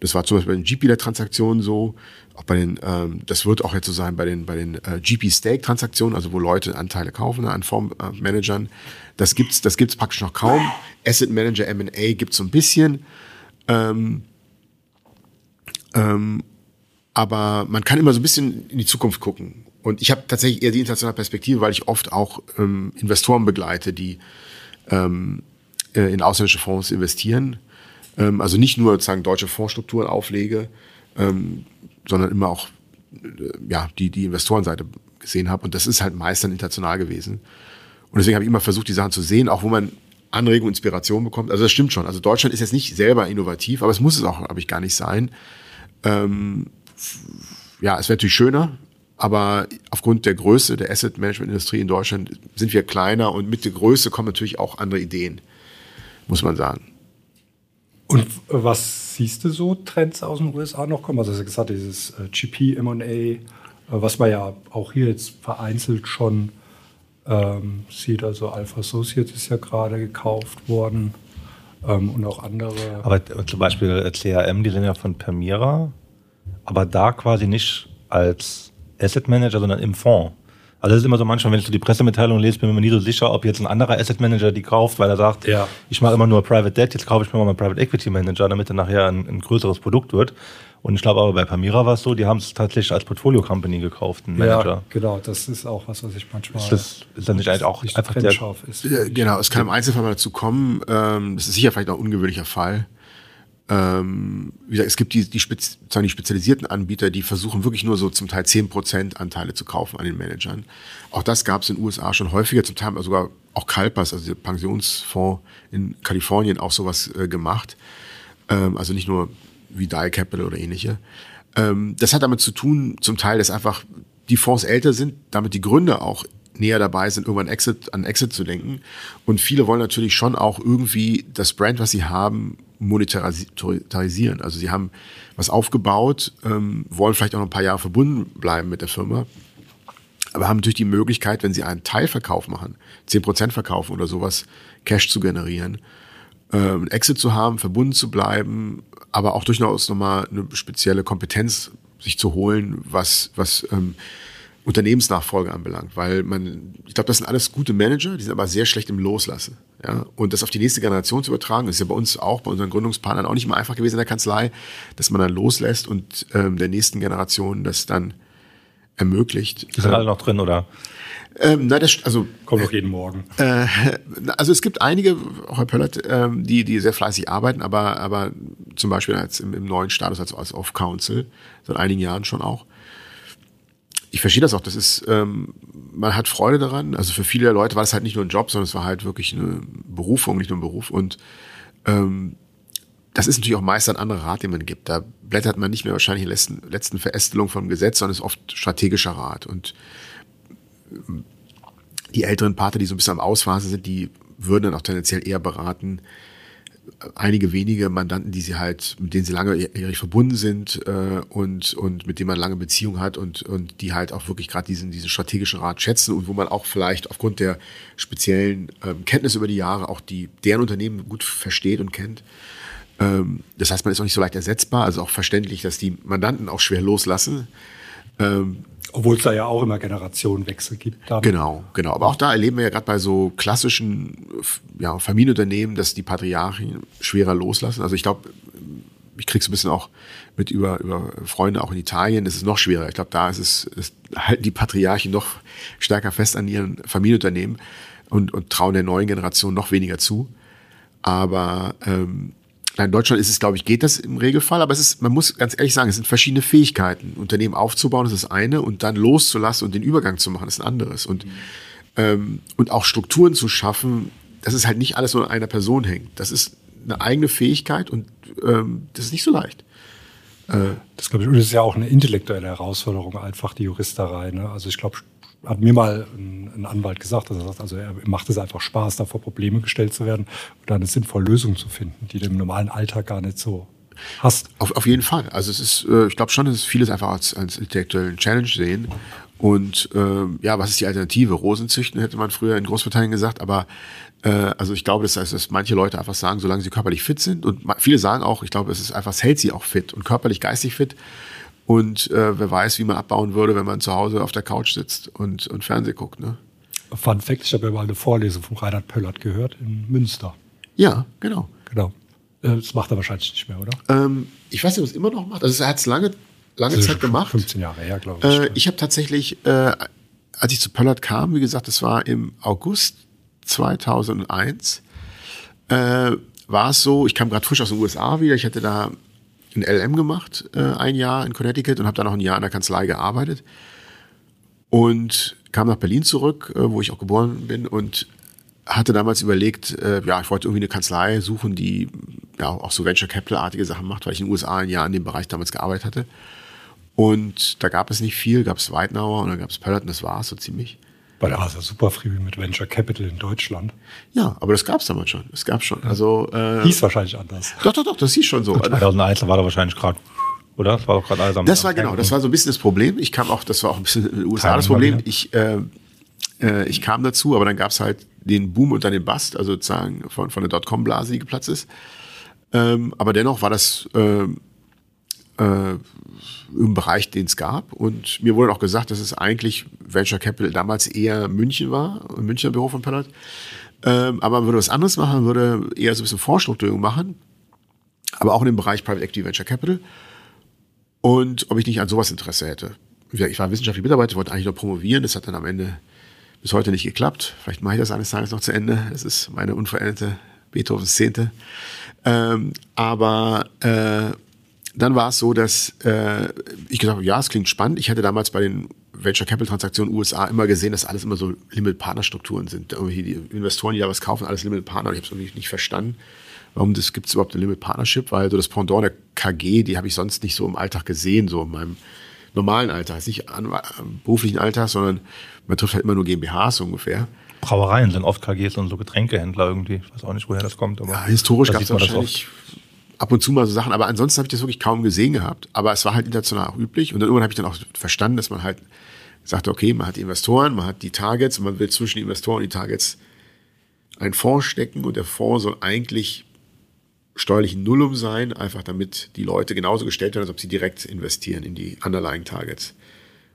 Das war zum Beispiel bei den GP-Transaktionen so, auch bei den, ähm, das wird auch jetzt so sein bei den, bei den äh, GP-Stake-Transaktionen, also wo Leute Anteile kaufen an Fondsmanagern. Das gibt's, das gibt's praktisch noch kaum. Asset Manager M&A gibt's so ein bisschen. Ähm, ähm, aber man kann immer so ein bisschen in die Zukunft gucken. Und ich habe tatsächlich eher die internationale Perspektive, weil ich oft auch ähm, Investoren begleite, die ähm, äh, in ausländische Fonds investieren. Ähm, also nicht nur sozusagen deutsche Fondsstrukturen auflege, ähm, sondern immer auch äh, ja, die, die Investorenseite gesehen habe. Und das ist halt meist dann international gewesen. Und deswegen habe ich immer versucht, die Sachen zu sehen, auch wo man Anregung, Inspiration bekommt. Also das stimmt schon. Also Deutschland ist jetzt nicht selber innovativ, aber es muss es auch, glaube ich, gar nicht sein. Ähm, ja, es wäre natürlich schöner, aber aufgrund der Größe der Asset Management Industrie in Deutschland sind wir kleiner und mit der Größe kommen natürlich auch andere Ideen, muss man sagen. Und was siehst du so Trends aus den USA noch kommen? Also, du hast gesagt, dieses äh, GP, MA, äh, was man ja auch hier jetzt vereinzelt schon ähm, sieht. Also, Alpha Associates ist ja gerade gekauft worden ähm, und auch andere. Aber zum Beispiel CRM, die sind ja von Permira aber da quasi nicht als Asset Manager, sondern im Fonds. Also das ist immer so manchmal, wenn ich so die Pressemitteilung lese, bin ich mir nie so sicher, ob jetzt ein anderer Asset Manager die kauft, weil er sagt, ja. ich mache immer nur Private Debt, jetzt kaufe ich mir mal einen Private Equity Manager, damit er nachher ein, ein größeres Produkt wird. Und ich glaube aber bei Pamira war es so, die haben es tatsächlich als Portfolio Company gekauft, einen Manager. Ja, genau, das ist auch was, was ich manchmal. Ist das ist dann nicht eigentlich auch einfach der ist. Genau, es kann im Einzelfall mal dazu kommen. Ähm, das ist sicher vielleicht auch ein ungewöhnlicher Fall ähm, wie gesagt, es gibt die, die, Spez die spezialisierten Anbieter, die versuchen wirklich nur so zum Teil zehn Prozent Anteile zu kaufen an den Managern. Auch das gab es in den USA schon häufiger, zum Teil sogar auch Calpas, also der Pensionsfonds in Kalifornien, auch sowas äh, gemacht. Ähm, also nicht nur wie Die Capital oder ähnliche. Ähm, das hat damit zu tun, zum Teil, dass einfach die Fonds älter sind, damit die Gründer auch näher dabei sind, irgendwann Exit, an Exit zu denken. Und viele wollen natürlich schon auch irgendwie das Brand, was sie haben, monetarisieren. Also sie haben was aufgebaut, ähm, wollen vielleicht auch noch ein paar Jahre verbunden bleiben mit der Firma, aber haben natürlich die Möglichkeit, wenn sie einen Teilverkauf machen, 10% verkaufen oder sowas, Cash zu generieren, ähm, Exit zu haben, verbunden zu bleiben, aber auch durchaus nochmal eine spezielle Kompetenz sich zu holen, was, was ähm, Unternehmensnachfolge anbelangt, weil man, ich glaube, das sind alles gute Manager, die sind aber sehr schlecht im Loslassen. Ja? Und das auf die nächste Generation zu übertragen, ist ja bei uns auch, bei unseren Gründungspartnern auch nicht immer einfach gewesen in der Kanzlei, dass man dann loslässt und ähm, der nächsten Generation das dann ermöglicht. Die sind alle noch drin, oder? Ähm, na, das, also kommt auch jeden Morgen. Äh, also es gibt einige, auch Herr Pöllert, ähm, die, die sehr fleißig arbeiten, aber, aber zum Beispiel als im, im neuen Status als, als Off-Council, seit einigen Jahren schon auch ich verstehe das auch. Das ist, ähm, man hat Freude daran. Also für viele Leute war es halt nicht nur ein Job, sondern es war halt wirklich eine Berufung, nicht nur ein Beruf. Und ähm, das ist natürlich auch meist ein anderer Rat, den man gibt. Da blättert man nicht mehr wahrscheinlich in letzten, letzten Verästelung vom Gesetz, sondern es ist oft strategischer Rat. Und ähm, die älteren Pater, die so ein bisschen am Ausphase sind, die würden dann auch tendenziell eher beraten, einige wenige Mandanten, die sie halt, mit denen sie lange verbunden sind äh, und, und mit denen man lange Beziehung hat und, und die halt auch wirklich gerade diesen, diesen strategischen Rat schätzen und wo man auch vielleicht aufgrund der speziellen ähm, Kenntnis über die Jahre auch die, deren Unternehmen gut versteht und kennt. Ähm, das heißt, man ist auch nicht so leicht ersetzbar, also auch verständlich, dass die Mandanten auch schwer loslassen. Ähm, obwohl es da ja auch immer Generationenwechsel gibt. Dann. Genau, genau. Aber auch da erleben wir ja gerade bei so klassischen ja, Familienunternehmen, dass die Patriarchen schwerer loslassen. Also ich glaube, ich krieg's ein bisschen auch mit über, über Freunde auch in Italien. Das ist noch schwerer. Ich glaube, da ist es, ist, halten die Patriarchen noch stärker fest an ihren Familienunternehmen und, und trauen der neuen Generation noch weniger zu. Aber ähm, in Deutschland ist es, glaube ich, geht das im Regelfall, aber es ist, man muss ganz ehrlich sagen, es sind verschiedene Fähigkeiten. Unternehmen aufzubauen, ist das eine, und dann loszulassen und den Übergang zu machen, ist ein anderes. Und, mhm. ähm, und auch Strukturen zu schaffen, dass es halt nicht alles nur an einer Person hängt. Das ist eine eigene Fähigkeit und ähm, das ist nicht so leicht. Äh, das glaube ich, und das ist ja auch eine intellektuelle Herausforderung, einfach die Juristerei. Ne? Also ich glaube, hat mir mal ein, ein, Anwalt gesagt, dass er sagt, also er macht es einfach Spaß, da vor Probleme gestellt zu werden und eine sinnvolle Lösung zu finden, die du im normalen Alltag gar nicht so hast. Auf, auf jeden Fall. Also es ist, äh, ich glaube schon, dass vieles einfach als, als intellektuellen Challenge sehen. Und äh, ja, was ist die Alternative? Rosenzüchten hätte man früher in Großbritannien gesagt, aber äh, also ich glaube, das heißt, dass manche Leute einfach sagen, solange sie körperlich fit sind und viele sagen auch, ich glaube, es ist einfach, es hält sie auch fit und körperlich, geistig fit. Und äh, wer weiß, wie man abbauen würde, wenn man zu Hause auf der Couch sitzt und, und Fernsehen guckt. Ne? Fun Fact, ich habe ja mal eine Vorlesung von Reinhard Pöllert gehört in Münster. Ja, genau. Genau. Äh, das macht er wahrscheinlich nicht mehr, oder? Ähm, ich weiß nicht, ob er es immer noch macht. Also er hat es lange, lange also Zeit gemacht. 15 Jahre her, glaube ich. Äh, ich habe tatsächlich, äh, als ich zu Pöllert kam, wie gesagt, das war im August 2001, äh, war es so, ich kam gerade frisch aus den USA wieder, ich hatte da in LM gemacht, äh, ein Jahr in Connecticut und habe dann noch ein Jahr in der Kanzlei gearbeitet. Und kam nach Berlin zurück, äh, wo ich auch geboren bin und hatte damals überlegt, äh, ja, ich wollte irgendwie eine Kanzlei suchen, die ja auch so Venture Capital-artige Sachen macht, weil ich in den USA ein Jahr in dem Bereich damals gearbeitet hatte. Und da gab es nicht viel, gab es Weidnauer und dann gab es Pellert und das war es so ziemlich. Bei der Asa super free mit Venture Capital in Deutschland. Ja, aber das gab es damals schon. Es gab schon. Also, äh, hieß wahrscheinlich anders. Doch, doch, doch, das hieß schon so. 2001 war da wahrscheinlich gerade oder? Das war doch gerade alles am Das war genau, das war so ein bisschen das Problem. Ich kam auch, das war auch ein bisschen in den USA das Problem. Ich, äh, äh, ich kam dazu, aber dann gab es halt den Boom und dann den Bust, also sozusagen von, von der Dotcom-Blase, die geplatzt ist. Ähm, aber dennoch war das äh, äh, im Bereich, den es gab. Und mir wurde auch gesagt, dass es eigentlich Venture Capital damals eher München war, ein Münchner Büro von Pellert. Ähm, aber man würde was anderes machen, würde eher so ein bisschen Vorstrukturierung machen, aber auch in dem Bereich Private Equity Venture Capital. Und ob ich nicht an sowas Interesse hätte. Ich war wissenschaftlicher Mitarbeiter, wollte eigentlich noch promovieren, das hat dann am Ende bis heute nicht geklappt. Vielleicht mache ich das eines Tages noch zu Ende. Das ist meine unveränderte Beethovens Zehnte. Ähm, aber äh, dann war es so, dass äh, ich gesagt habe, ja, es klingt spannend. Ich hatte damals bei den Venture Capital Transaktionen USA immer gesehen, dass alles immer so Limited Partner Strukturen sind. Irgendwie die Investoren, die da was kaufen, alles Limited Partner. Und ich habe es irgendwie nicht verstanden, warum das gibt es überhaupt eine Limited Partnership, weil so das Pendant der KG, die habe ich sonst nicht so im Alltag gesehen, so in meinem normalen Alltag, nicht an, beruflichen Alltag, sondern man trifft halt immer nur GmbHs ungefähr. Brauereien sind oft KGs und so Getränkehändler irgendwie. Ich weiß auch nicht, woher das kommt. Aber ja, historisch gab es wahrscheinlich ab und zu mal so Sachen, aber ansonsten habe ich das wirklich kaum gesehen gehabt. Aber es war halt international auch üblich. Und dann irgendwann habe ich dann auch verstanden, dass man halt sagte, okay, man hat die Investoren, man hat die Targets und man will zwischen die Investoren und die Targets einen Fonds stecken und der Fonds soll eigentlich steuerlich Nullum sein, einfach damit die Leute genauso gestellt werden, als ob sie direkt investieren in die underlying Targets.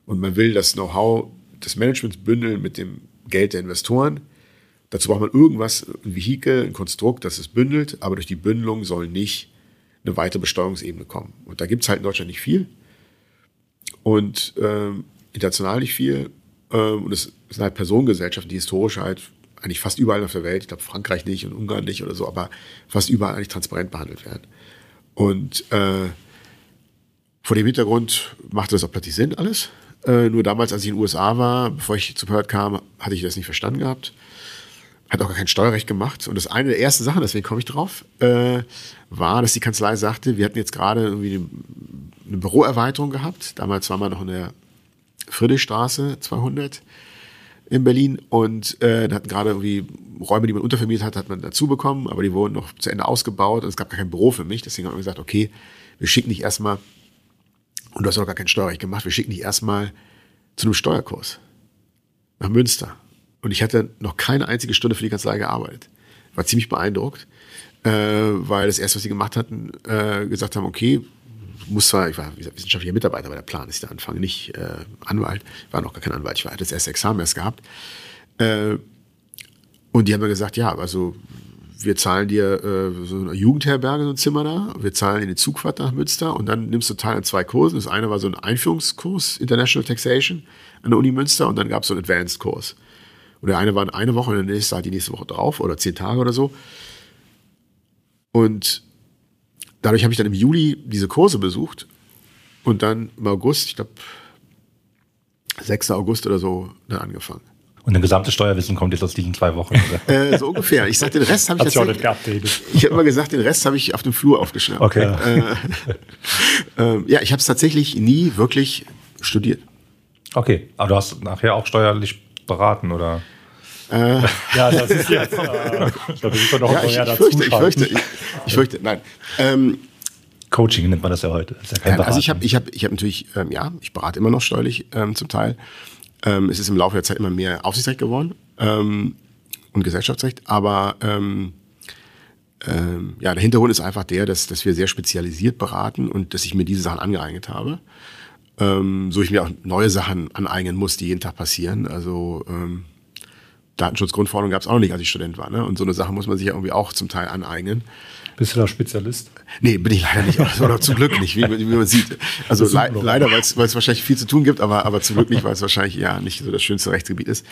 Und man will das Know-how des Managements bündeln mit dem Geld der Investoren. Dazu braucht man irgendwas, ein Vehikel, ein Konstrukt, das es bündelt, aber durch die Bündelung soll nicht eine weitere Besteuerungsebene kommen. Und da gibt es halt in Deutschland nicht viel und ähm, international nicht viel. Ähm, und es sind halt Personengesellschaften, die historisch halt eigentlich fast überall auf der Welt, ich glaube Frankreich nicht und Ungarn nicht oder so, aber fast überall eigentlich transparent behandelt werden. Und äh, vor dem Hintergrund machte das auch plötzlich Sinn alles. Äh, nur damals, als ich in den USA war, bevor ich zu Perth kam, hatte ich das nicht verstanden gehabt hat auch gar kein Steuerrecht gemacht. Und das eine der ersten Sachen, deswegen komme ich drauf, äh, war, dass die Kanzlei sagte, wir hatten jetzt gerade irgendwie eine, eine Büroerweiterung gehabt. Damals war man noch in der Friedrichstraße 200 in Berlin und äh, da hatten gerade irgendwie Räume, die man untervermietet hat, hat man dazu bekommen, aber die wurden noch zu Ende ausgebaut und es gab gar kein Büro für mich. Deswegen haben wir gesagt, okay, wir schicken dich erstmal, und du hast auch gar kein Steuerrecht gemacht, wir schicken dich erstmal zu einem Steuerkurs nach Münster. Und ich hatte noch keine einzige Stunde für die Kanzlei gearbeitet. War ziemlich beeindruckt, äh, weil das erste, was sie gemacht hatten, äh, gesagt haben, okay, muss zwar, ich war wissenschaftlicher Mitarbeiter, aber der Plan ist, da anfange, nicht äh, Anwalt. War noch gar kein Anwalt, ich war, hatte das erste Examen erst gehabt. Äh, und die haben mir gesagt, ja, also wir zahlen dir äh, so eine Jugendherberge, so ein Zimmer da, wir zahlen dir die Zugfahrt nach Münster und dann nimmst du teil an zwei Kursen. Das eine war so ein Einführungskurs, International Taxation an der Uni Münster und dann gab es so einen Advanced-Kurs. Und der eine war eine Woche und der nächste halt die nächste Woche drauf oder zehn Tage oder so. Und dadurch habe ich dann im Juli diese Kurse besucht und dann im August, ich glaube 6. August oder so, dann angefangen. Und ein gesamtes Steuerwissen kommt jetzt aus diesen zwei Wochen. äh, so ungefähr. Ich sag, den Rest habe ich jetzt. Ich habe immer gesagt, den Rest habe ich auf dem Flur aufgeschnappt. Okay. Äh, äh, ja, ich habe es tatsächlich nie wirklich studiert. Okay, aber du hast nachher auch steuerlich beraten, oder? Äh, ja, das ist jetzt. Äh, ich glaube, ist doch ja, ich, ich, fürchte, ich, fürchte, ich, ich fürchte, nein. Ähm, Coaching nennt man das ja heute. Das ja also ich habe ich hab, ich hab natürlich, ähm, ja, ich berate immer noch steuerlich ähm, zum Teil. Ähm, es ist im Laufe der Zeit immer mehr Aufsichtsrecht geworden ähm, und Gesellschaftsrecht, aber ähm, ja, der Hintergrund ist einfach der, dass, dass wir sehr spezialisiert beraten und dass ich mir diese Sachen angeeignet habe. So ich mir auch neue Sachen aneignen muss, die jeden Tag passieren. Also ähm, Datenschutzgrundverordnung gab es auch noch nicht, als ich Student war. Ne? Und so eine Sache muss man sich ja irgendwie auch zum Teil aneignen. Bist du da Spezialist? Nee, bin ich leider nicht. Oder zum Glück nicht, wie, wie man sieht. Also le leider, weil es wahrscheinlich viel zu tun gibt, aber, aber zum Glück nicht, weil es wahrscheinlich ja nicht so das schönste Rechtsgebiet ist.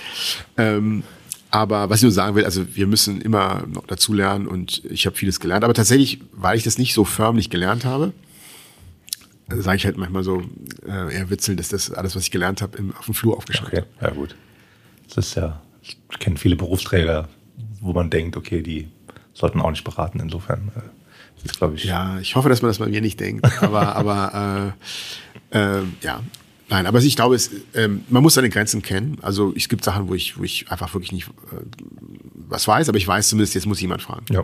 Ähm, aber was ich nur sagen will, also wir müssen immer noch dazu lernen und ich habe vieles gelernt. Aber tatsächlich, weil ich das nicht so förmlich gelernt habe, sage ich halt manchmal so äh, eher witzelnd, dass das alles, was ich gelernt habe, auf dem Flur aufgeschrieben okay. Ja gut. Das ist ja, ich kenne viele Berufsträger, wo man denkt, okay, die sollten auch nicht beraten. Insofern äh, ist, glaube ich. Ja, ich hoffe, dass man das bei mir nicht denkt. Aber, aber äh, äh, ja. Nein, aber ich glaube, es, ähm, man muss seine Grenzen kennen. Also es gibt Sachen, wo ich, wo ich einfach wirklich nicht äh, was weiß, aber ich weiß zumindest, jetzt muss jemand fragen. Ja.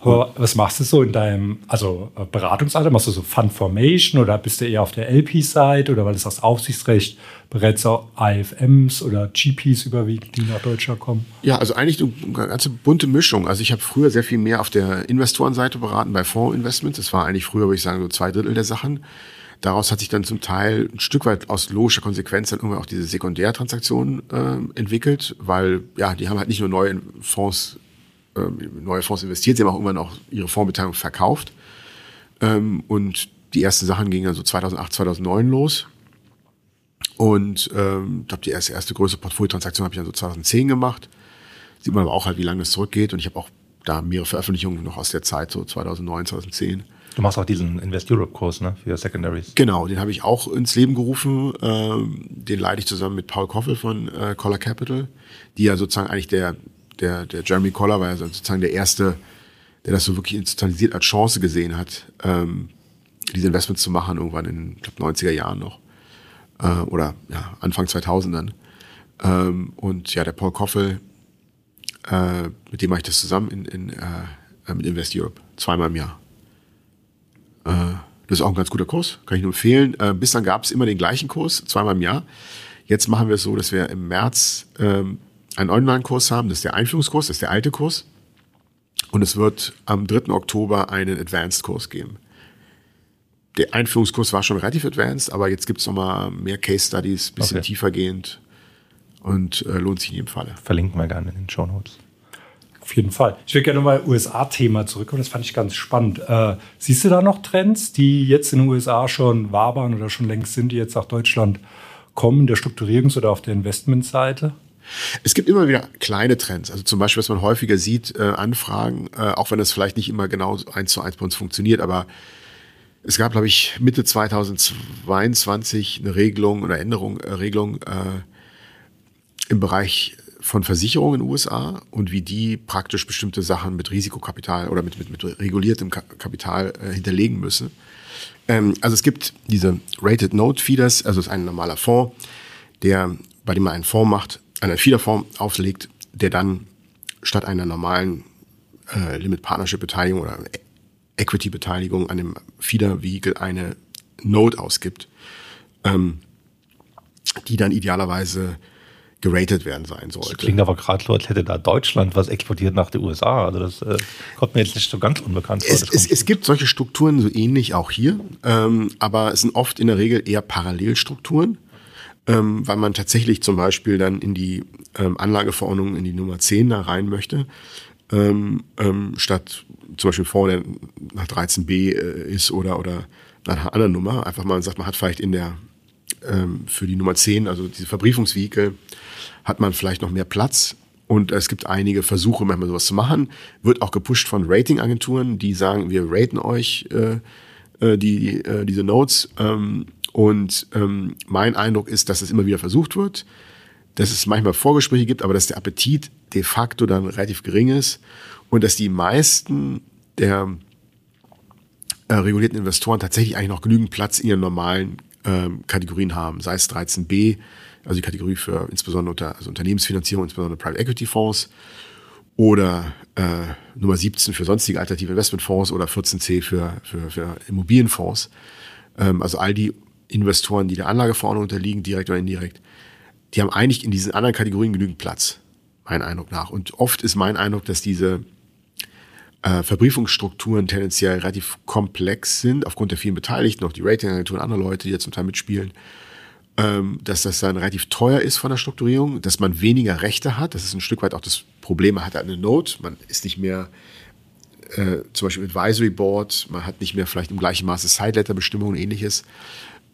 Aber was machst du so in deinem, also äh, Beratungsalter? Machst du so Fund Formation oder bist du eher auf der LP-Seite oder weil es das Aufsichtsrecht berätst du AFMs oder GPs überwiegend, die nach Deutschland kommen? Ja, also eigentlich eine ganze bunte Mischung. Also ich habe früher sehr viel mehr auf der Investorenseite beraten bei Fondsinvestments. Das war eigentlich früher, würde ich sagen, so zwei Drittel der Sachen. Daraus hat sich dann zum Teil ein Stück weit aus logischer Konsequenz dann irgendwann auch diese Sekundärtransaktionen äh, entwickelt, weil ja, die haben halt nicht nur neue Fonds ähm, neue Fonds investiert. Sie haben auch irgendwann auch ihre Fondsbeteiligung verkauft. Ähm, und die ersten Sachen gingen dann so 2008, 2009 los. Und ähm, ich glaube, die erste, erste größere Portfoliotransaktion habe ich dann so 2010 gemacht. Sieht man aber auch halt, wie lange das zurückgeht. Und ich habe auch da mehrere Veröffentlichungen noch aus der Zeit, so 2009, 2010. Du machst auch diesen Invest Europe Kurs, ne, für Secondaries. Genau, den habe ich auch ins Leben gerufen. Ähm, den leite ich zusammen mit Paul Koffel von äh, Collar Capital, die ja sozusagen eigentlich der der, der Jeremy Collar war ja sozusagen der erste, der das so wirklich institutionalisiert als Chance gesehen hat, ähm, diese Investments zu machen, irgendwann in, ich glaube, 90er Jahren noch. Äh, oder ja, Anfang 2000ern. Ähm, und ja, der Paul Koffel, äh, mit dem mache ich das zusammen in, in, äh, mit Invest Europe, zweimal im Jahr. Äh, das ist auch ein ganz guter Kurs, kann ich nur empfehlen. Äh, bis dann gab es immer den gleichen Kurs, zweimal im Jahr. Jetzt machen wir es so, dass wir im März ähm, einen Online-Kurs haben. Das ist der Einführungskurs, das ist der alte Kurs. Und es wird am 3. Oktober einen Advanced-Kurs geben. Der Einführungskurs war schon relativ advanced, aber jetzt gibt es nochmal mehr Case Studies, bisschen okay. tiefergehend und äh, lohnt sich in jedem Falle. Verlinken wir gerne in den Show Notes. Auf jeden Fall. Ich würde gerne nochmal USA-Thema zurückkommen. Das fand ich ganz spannend. Äh, siehst du da noch Trends, die jetzt in den USA schon wabern oder schon längst sind, die jetzt nach Deutschland kommen, der Strukturierungs- oder auf der Investmentseite? Es gibt immer wieder kleine Trends. Also zum Beispiel, was man häufiger sieht, äh, Anfragen, äh, auch wenn das vielleicht nicht immer genau eins zu eins bei uns funktioniert, aber es gab, glaube ich, Mitte 2022 eine Regelung oder Änderung, äh, Regelung äh, im Bereich von Versicherungen in den USA und wie die praktisch bestimmte Sachen mit Risikokapital oder mit, mit, mit reguliertem Kapital äh, hinterlegen müssen. Ähm, also es gibt diese Rated Note Feeders, also es ist ein normaler Fonds, der, bei dem man einen Fonds macht, eine Fiederform auflegt, der dann statt einer normalen äh, Limit Partnership Beteiligung oder Equity Beteiligung an dem Feeder Vehicle eine Note ausgibt, ähm, die dann idealerweise geratet werden sein sollte. Das klingt aber gerade so, als hätte da Deutschland was exportiert nach den USA. Also das äh, kommt mir jetzt nicht so ganz unbekannt vor. Es, es, es, gibt solche Strukturen so ähnlich auch hier, ähm, aber es sind oft in der Regel eher Parallelstrukturen ähm, weil man tatsächlich zum Beispiel dann in die ähm, Anlageverordnung, in die Nummer 10 da rein möchte. ähm, ähm, statt zum Beispiel Fonds, der nach 13b äh, ist oder, oder nach einer anderen Nummer. Einfach mal sagt, man hat vielleicht in der ähm, für die Nummer 10, also diese Verbriefungsvehikel, hat man vielleicht noch mehr Platz. Und es gibt einige Versuche, manchmal sowas zu machen. Wird auch gepusht von Ratingagenturen, die sagen, wir raten euch äh, äh, die, äh, diese Notes. Ähm, und ähm, mein Eindruck ist, dass es immer wieder versucht wird, dass es manchmal Vorgespräche gibt, aber dass der Appetit de facto dann relativ gering ist und dass die meisten der äh, regulierten Investoren tatsächlich eigentlich noch genügend Platz in ihren normalen ähm, Kategorien haben, sei es 13b, also die Kategorie für insbesondere unter, also Unternehmensfinanzierung, insbesondere Private Equity Fonds, oder äh, Nummer 17 für sonstige alternative Investmentfonds oder 14c für, für, für Immobilienfonds. Ähm, also all die Investoren, die der Anlageverordnung unterliegen, direkt oder indirekt, die haben eigentlich in diesen anderen Kategorien genügend Platz, mein Eindruck nach. Und oft ist mein Eindruck, dass diese äh, Verbriefungsstrukturen tendenziell relativ komplex sind, aufgrund der vielen Beteiligten, auch die Ratingagenturen, andere Leute, die da zum Teil mitspielen, ähm, dass das dann relativ teuer ist von der Strukturierung, dass man weniger Rechte hat. Das ist ein Stück weit auch das Problem. Man hat eine Note, man ist nicht mehr äh, zum Beispiel Advisory Board, man hat nicht mehr vielleicht im gleichen Maße Sideletter-Bestimmungen und ähnliches.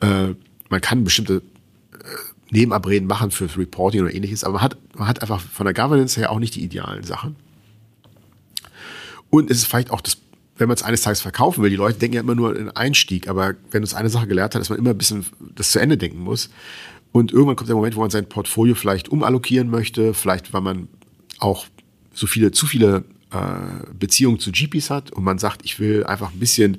Äh, man kann bestimmte äh, Nebenabreden machen für Reporting oder ähnliches, aber man hat, man hat einfach von der Governance her auch nicht die idealen Sachen. Und es ist vielleicht auch das, wenn man es eines Tages verkaufen will, die Leute denken ja immer nur in Einstieg, aber wenn uns eine Sache gelernt hat, dass man immer ein bisschen das zu Ende denken muss. Und irgendwann kommt der Moment, wo man sein Portfolio vielleicht umallokieren möchte, vielleicht weil man auch so viele, zu viele äh, Beziehungen zu GPs hat und man sagt, ich will einfach ein bisschen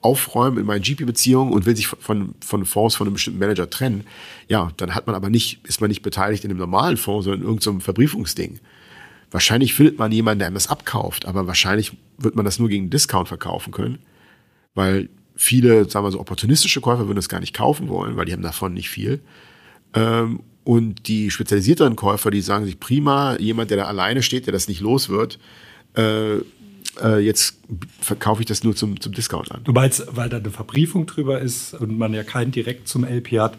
aufräumen in meinen GP-Beziehungen und will sich von, von Fonds von einem bestimmten Manager trennen, ja, dann hat man aber nicht, ist man nicht beteiligt in einem normalen Fonds, sondern in irgendeinem Verbriefungsding. Wahrscheinlich findet man jemanden, der einem das abkauft, aber wahrscheinlich wird man das nur gegen Discount verkaufen können, weil viele, sagen wir so, opportunistische Käufer würden das gar nicht kaufen wollen, weil die haben davon nicht viel. Ähm, und die spezialisierteren Käufer, die sagen sich prima, jemand, der da alleine steht, der das nicht los wird, äh, jetzt verkaufe ich das nur zum, zum Discount an. Du meinst, weil da eine Verbriefung drüber ist und man ja keinen direkt zum LP hat,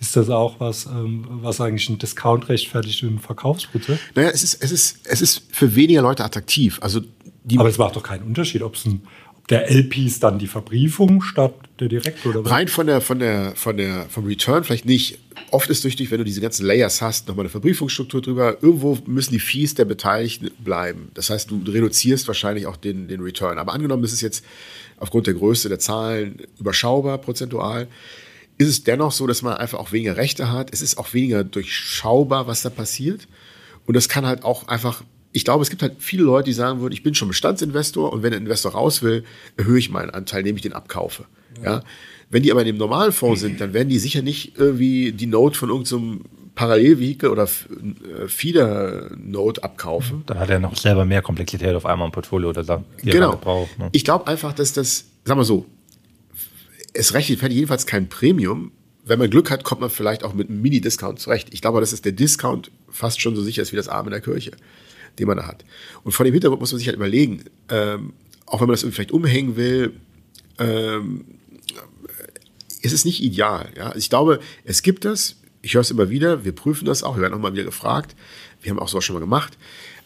ist das auch was, ähm, was eigentlich ein Discount rechtfertigt im Verkaufsprozess? Naja, es ist, es, ist, es ist für weniger Leute attraktiv. Also die Aber es macht doch keinen Unterschied, ob es ein der LPs dann die Verbriefung statt der Direkt oder was? Rein von der, von der, von der, vom Return vielleicht nicht. Oft ist durch dich, wenn du diese ganzen Layers hast, nochmal eine Verbriefungsstruktur drüber. Irgendwo müssen die Fees der Beteiligten bleiben. Das heißt, du reduzierst wahrscheinlich auch den, den Return. Aber angenommen, ist jetzt aufgrund der Größe der Zahlen überschaubar prozentual, ist es dennoch so, dass man einfach auch weniger Rechte hat. Es ist auch weniger durchschaubar, was da passiert. Und das kann halt auch einfach ich glaube, es gibt halt viele Leute, die sagen würden, ich bin schon Bestandsinvestor und wenn ein Investor raus will, erhöhe ich meinen Anteil, indem ich den abkaufe. Ja. ja. Wenn die aber in dem normalen Fonds sind, dann werden die sicher nicht irgendwie die Note von irgendeinem so Parallelvehikel oder äh, Feeder-Note abkaufen. Da hat er noch selber mehr Komplexität auf einmal im Portfolio oder da, genau. braucht. Ne? Ich glaube einfach, dass das, sagen wir so, es rechtfertigt jedenfalls kein Premium. Wenn man Glück hat, kommt man vielleicht auch mit einem Mini-Discount zurecht. Ich glaube, dass es der Discount fast schon so sicher ist wie das Arm in der Kirche den man da hat. Und vor dem Hintergrund muss man sich halt überlegen, ähm, auch wenn man das vielleicht umhängen will, ähm, ist es nicht ideal. Ja? Also ich glaube, es gibt das, ich höre es immer wieder, wir prüfen das auch, wir werden auch mal wieder gefragt, wir haben auch sowas schon mal gemacht.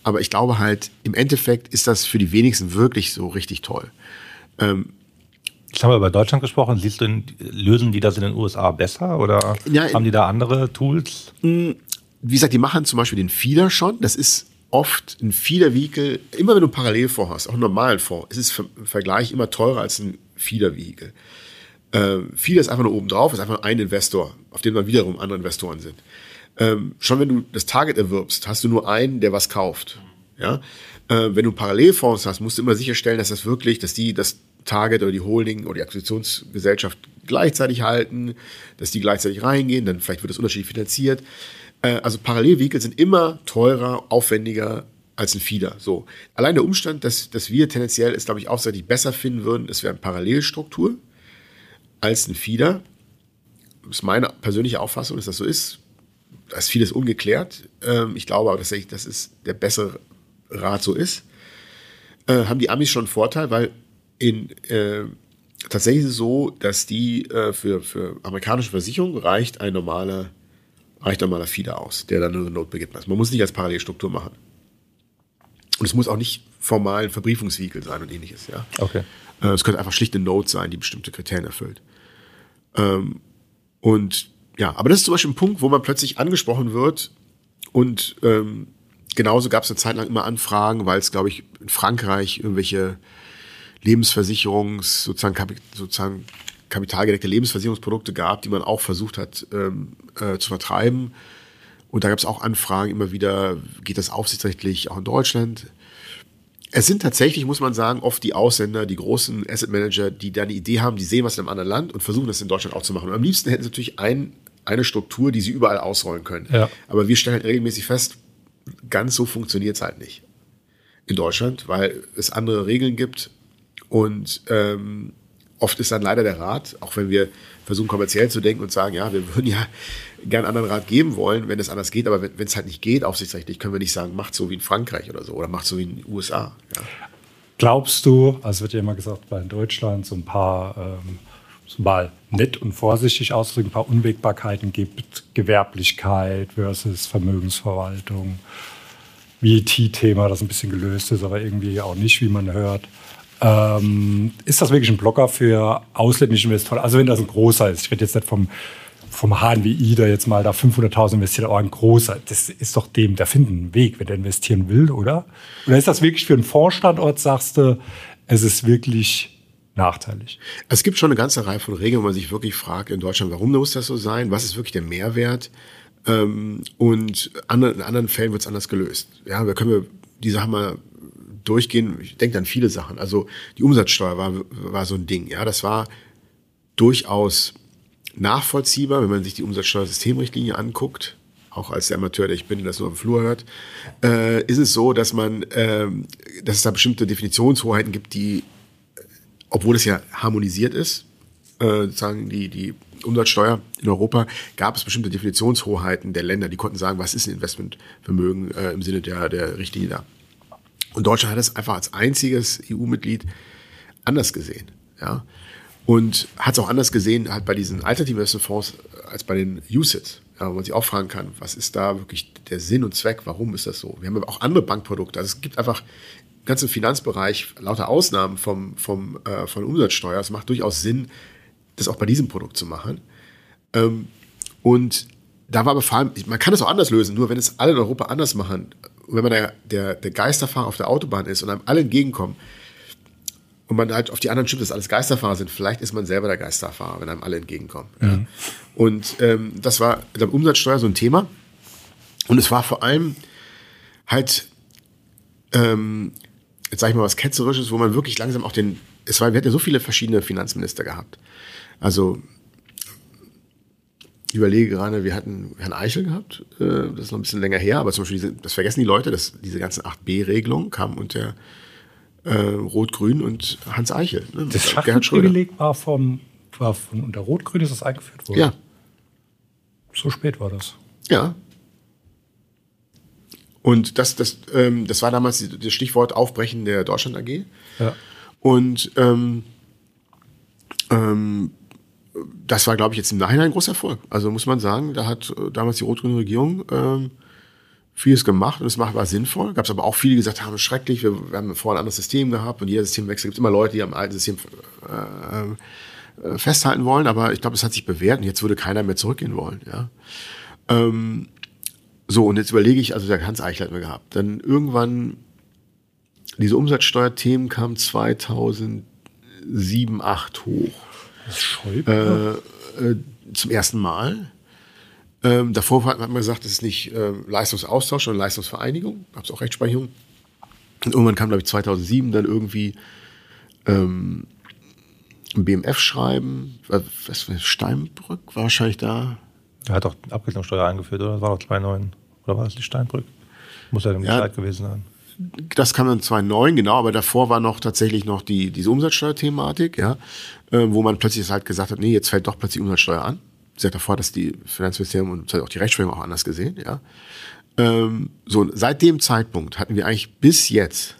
Aber ich glaube halt, im Endeffekt ist das für die wenigsten wirklich so richtig toll. Ähm, Jetzt haben wir über Deutschland gesprochen. Siehst du, lösen die das in den USA besser oder ja, haben die da andere Tools? Wie gesagt, die machen zum Beispiel den Feeder schon. Das ist oft ein Feeder-Vehikel, immer wenn du Parallelfonds hast, auch einen normalen Fonds, ist es im Vergleich immer teurer als ein Feeder-Vehikel. Ähm, Feeder ist einfach nur oben drauf, ist einfach ein Investor, auf dem dann wiederum andere Investoren sind. Ähm, schon wenn du das Target erwirbst, hast du nur einen, der was kauft. Ja? Äh, wenn du Parallelfonds hast, musst du immer sicherstellen, dass das wirklich, dass die das Target oder die Holding oder die Akquisitionsgesellschaft gleichzeitig halten, dass die gleichzeitig reingehen, dann vielleicht wird das unterschiedlich finanziert. Äh, also Parallelvehikel sind immer teurer, aufwendiger als ein Feeder. So. Allein der Umstand, dass, dass wir tendenziell es, glaube ich, aufseitig besser finden würden, es wäre eine Parallelstruktur als ein Feeder. Das ist meine persönliche Auffassung, dass das so ist. Da ist vieles ungeklärt. Ähm, ich glaube aber tatsächlich, dass es der bessere Rat so ist. Äh, haben die Amis schon einen Vorteil, weil in, äh, tatsächlich ist es so, dass die äh, für, für amerikanische Versicherungen reicht ein normaler reicht dann mal der Feeder aus, der dann eine Note begibt. Also man muss nicht als Parallelstruktur machen. Und es muss auch nicht formal ein Verbriefungsvehikel sein und ähnliches. Ja? Okay. Äh, es könnte einfach schlicht eine Note sein, die bestimmte Kriterien erfüllt. Ähm, und ja, aber das ist zum Beispiel ein Punkt, wo man plötzlich angesprochen wird und ähm, genauso gab es eine Zeit lang immer Anfragen, weil es, glaube ich, in Frankreich irgendwelche Lebensversicherungs, sozusagen, sozusagen kapitalgedeckte Lebensversicherungsprodukte gab, die man auch versucht hat ähm, äh, zu vertreiben. Und da gab es auch Anfragen immer wieder, geht das aufsichtsrechtlich auch in Deutschland? Es sind tatsächlich, muss man sagen, oft die Ausländer, die großen Asset Manager, die da eine Idee haben, die sehen was in einem anderen Land und versuchen das in Deutschland auch zu machen. Und am liebsten hätten sie natürlich ein, eine Struktur, die sie überall ausrollen können. Ja. Aber wir stellen halt regelmäßig fest, ganz so funktioniert es halt nicht in Deutschland, weil es andere Regeln gibt und ähm, oft ist dann leider der Rat, auch wenn wir versuchen kommerziell zu denken und sagen, ja, wir würden ja gerne einen anderen Rat geben wollen, wenn es anders geht, aber wenn es halt nicht geht, aufsichtsrechtlich, können wir nicht sagen, macht so wie in Frankreich oder so oder macht so wie in den USA. Ja. Glaubst du, also wird ja immer gesagt, bei Deutschland so ein paar, ähm, mal nett und vorsichtig ausdrücken, ein paar Unwägbarkeiten gibt, Gewerblichkeit versus Vermögensverwaltung, VET-Thema, das ein bisschen gelöst ist, aber irgendwie auch nicht, wie man hört. Ähm, ist das wirklich ein Blocker für ausländische Investoren? Also wenn das ein großer ist, ich rede jetzt nicht vom, vom HNWI, der jetzt mal da 500.000 investiert, aber ein großer, das ist doch dem, der findet einen Weg, wenn der investieren will, oder? Oder ist das wirklich für einen Fondsstandort, sagst du, es ist wirklich nachteilig? Es gibt schon eine ganze Reihe von Regeln, wo man sich wirklich fragt in Deutschland, warum muss das so sein? Was ist wirklich der Mehrwert? Ähm, und in anderen Fällen wird es anders gelöst. Ja, da können wir die Sachen mal durchgehen. Ich denke an viele Sachen. Also die Umsatzsteuer war, war so ein Ding. Ja, das war durchaus nachvollziehbar, wenn man sich die Umsatzsteuersystemrichtlinie anguckt. Auch als der Amateur, der ich bin, der das nur am Flur hört, äh, ist es so, dass man, äh, dass es da bestimmte Definitionshoheiten gibt, die, obwohl es ja harmonisiert ist, äh, sagen die die Umsatzsteuer in Europa, gab es bestimmte Definitionshoheiten der Länder, die konnten sagen, was ist ein Investmentvermögen äh, im Sinne der, der Richtlinie da. Und Deutschland hat es einfach als einziges EU-Mitglied anders gesehen. Ja? Und hat es auch anders gesehen halt bei diesen alternativen Investmentfonds als bei den USITs. Ja, wo man sich auch fragen kann, was ist da wirklich der Sinn und Zweck? Warum ist das so? Wir haben aber auch andere Bankprodukte. Also es gibt einfach im ganzen Finanzbereich lauter Ausnahmen vom, vom, äh, von Umsatzsteuer. Es macht durchaus Sinn, das auch bei diesem Produkt zu machen. Ähm, und da war aber vor allem, man kann es auch anders lösen, nur wenn es alle in Europa anders machen, wenn man der, der, der Geisterfahrer auf der Autobahn ist und einem alle entgegenkommen und man halt auf die anderen stimmt, dass alles Geisterfahrer sind, vielleicht ist man selber der Geisterfahrer, wenn einem alle entgegenkommen. Ja. Und ähm, das war, ich glaube, Umsatzsteuer so ein Thema. Und es war vor allem halt, ähm, jetzt sage ich mal was Ketzerisches, wo man wirklich langsam auch den, es war, wir hatten ja so viele verschiedene Finanzminister gehabt. Also ich überlege gerade, wir hatten Herrn Eichel gehabt, äh, das ist noch ein bisschen länger her, aber zum Beispiel, diese, das vergessen die Leute, dass diese ganzen 8b-Regelungen kamen unter äh, Rot-Grün und Hans Eichel. Ne? Das Schachtelprivileg war, vom, war von unter Rot-Grün ist das eingeführt worden? Ja. So spät war das. Ja. Und das, das, ähm, das war damals das Stichwort Aufbrechen der Deutschland AG. Ja. Und ähm, ähm, das war, glaube ich, jetzt im Nachhinein ein großer Erfolg. Also muss man sagen, da hat äh, damals die rot-grüne Regierung ähm, vieles gemacht und es war sinnvoll. Gab es aber auch viele, die gesagt haben, schrecklich, wir, wir haben vorher ein anderes System gehabt und jeder Systemwechsel gibt immer Leute, die am alten System äh, äh, festhalten wollen, aber ich glaube, es hat sich bewährt und jetzt würde keiner mehr zurückgehen wollen. Ja. Ähm, so, und jetzt überlege ich, also der Hans Eichel hat mir gehabt. Dann irgendwann, diese Umsatzsteuerthemen kamen 2007, 2008 hoch. Das Schäuble? Äh, äh, zum ersten Mal. Ähm, davor hat man gesagt, das ist nicht äh, Leistungsaustausch, sondern Leistungsvereinigung. Gab es auch Rechtsprechung. Und irgendwann kam, glaube ich, 2007 dann irgendwie ähm, ein BMF-Schreiben. Was war Steinbrück war wahrscheinlich da. Der hat doch Abgeltungssteuer eingeführt, oder? Das war doch 2009. Oder war das die Steinbrück? Muss ja irgendwie ja, gewesen sein. Das kam dann 2009, genau, aber davor war noch tatsächlich noch die, diese Umsatzsteuerthematik, ja, äh, wo man plötzlich halt gesagt hat, nee, jetzt fällt doch plötzlich Umsatzsteuer an. Sie hat davor das die Finanzministerium und auch die Rechtsprechung auch anders gesehen, ja. Ähm, so, seit dem Zeitpunkt hatten wir eigentlich bis jetzt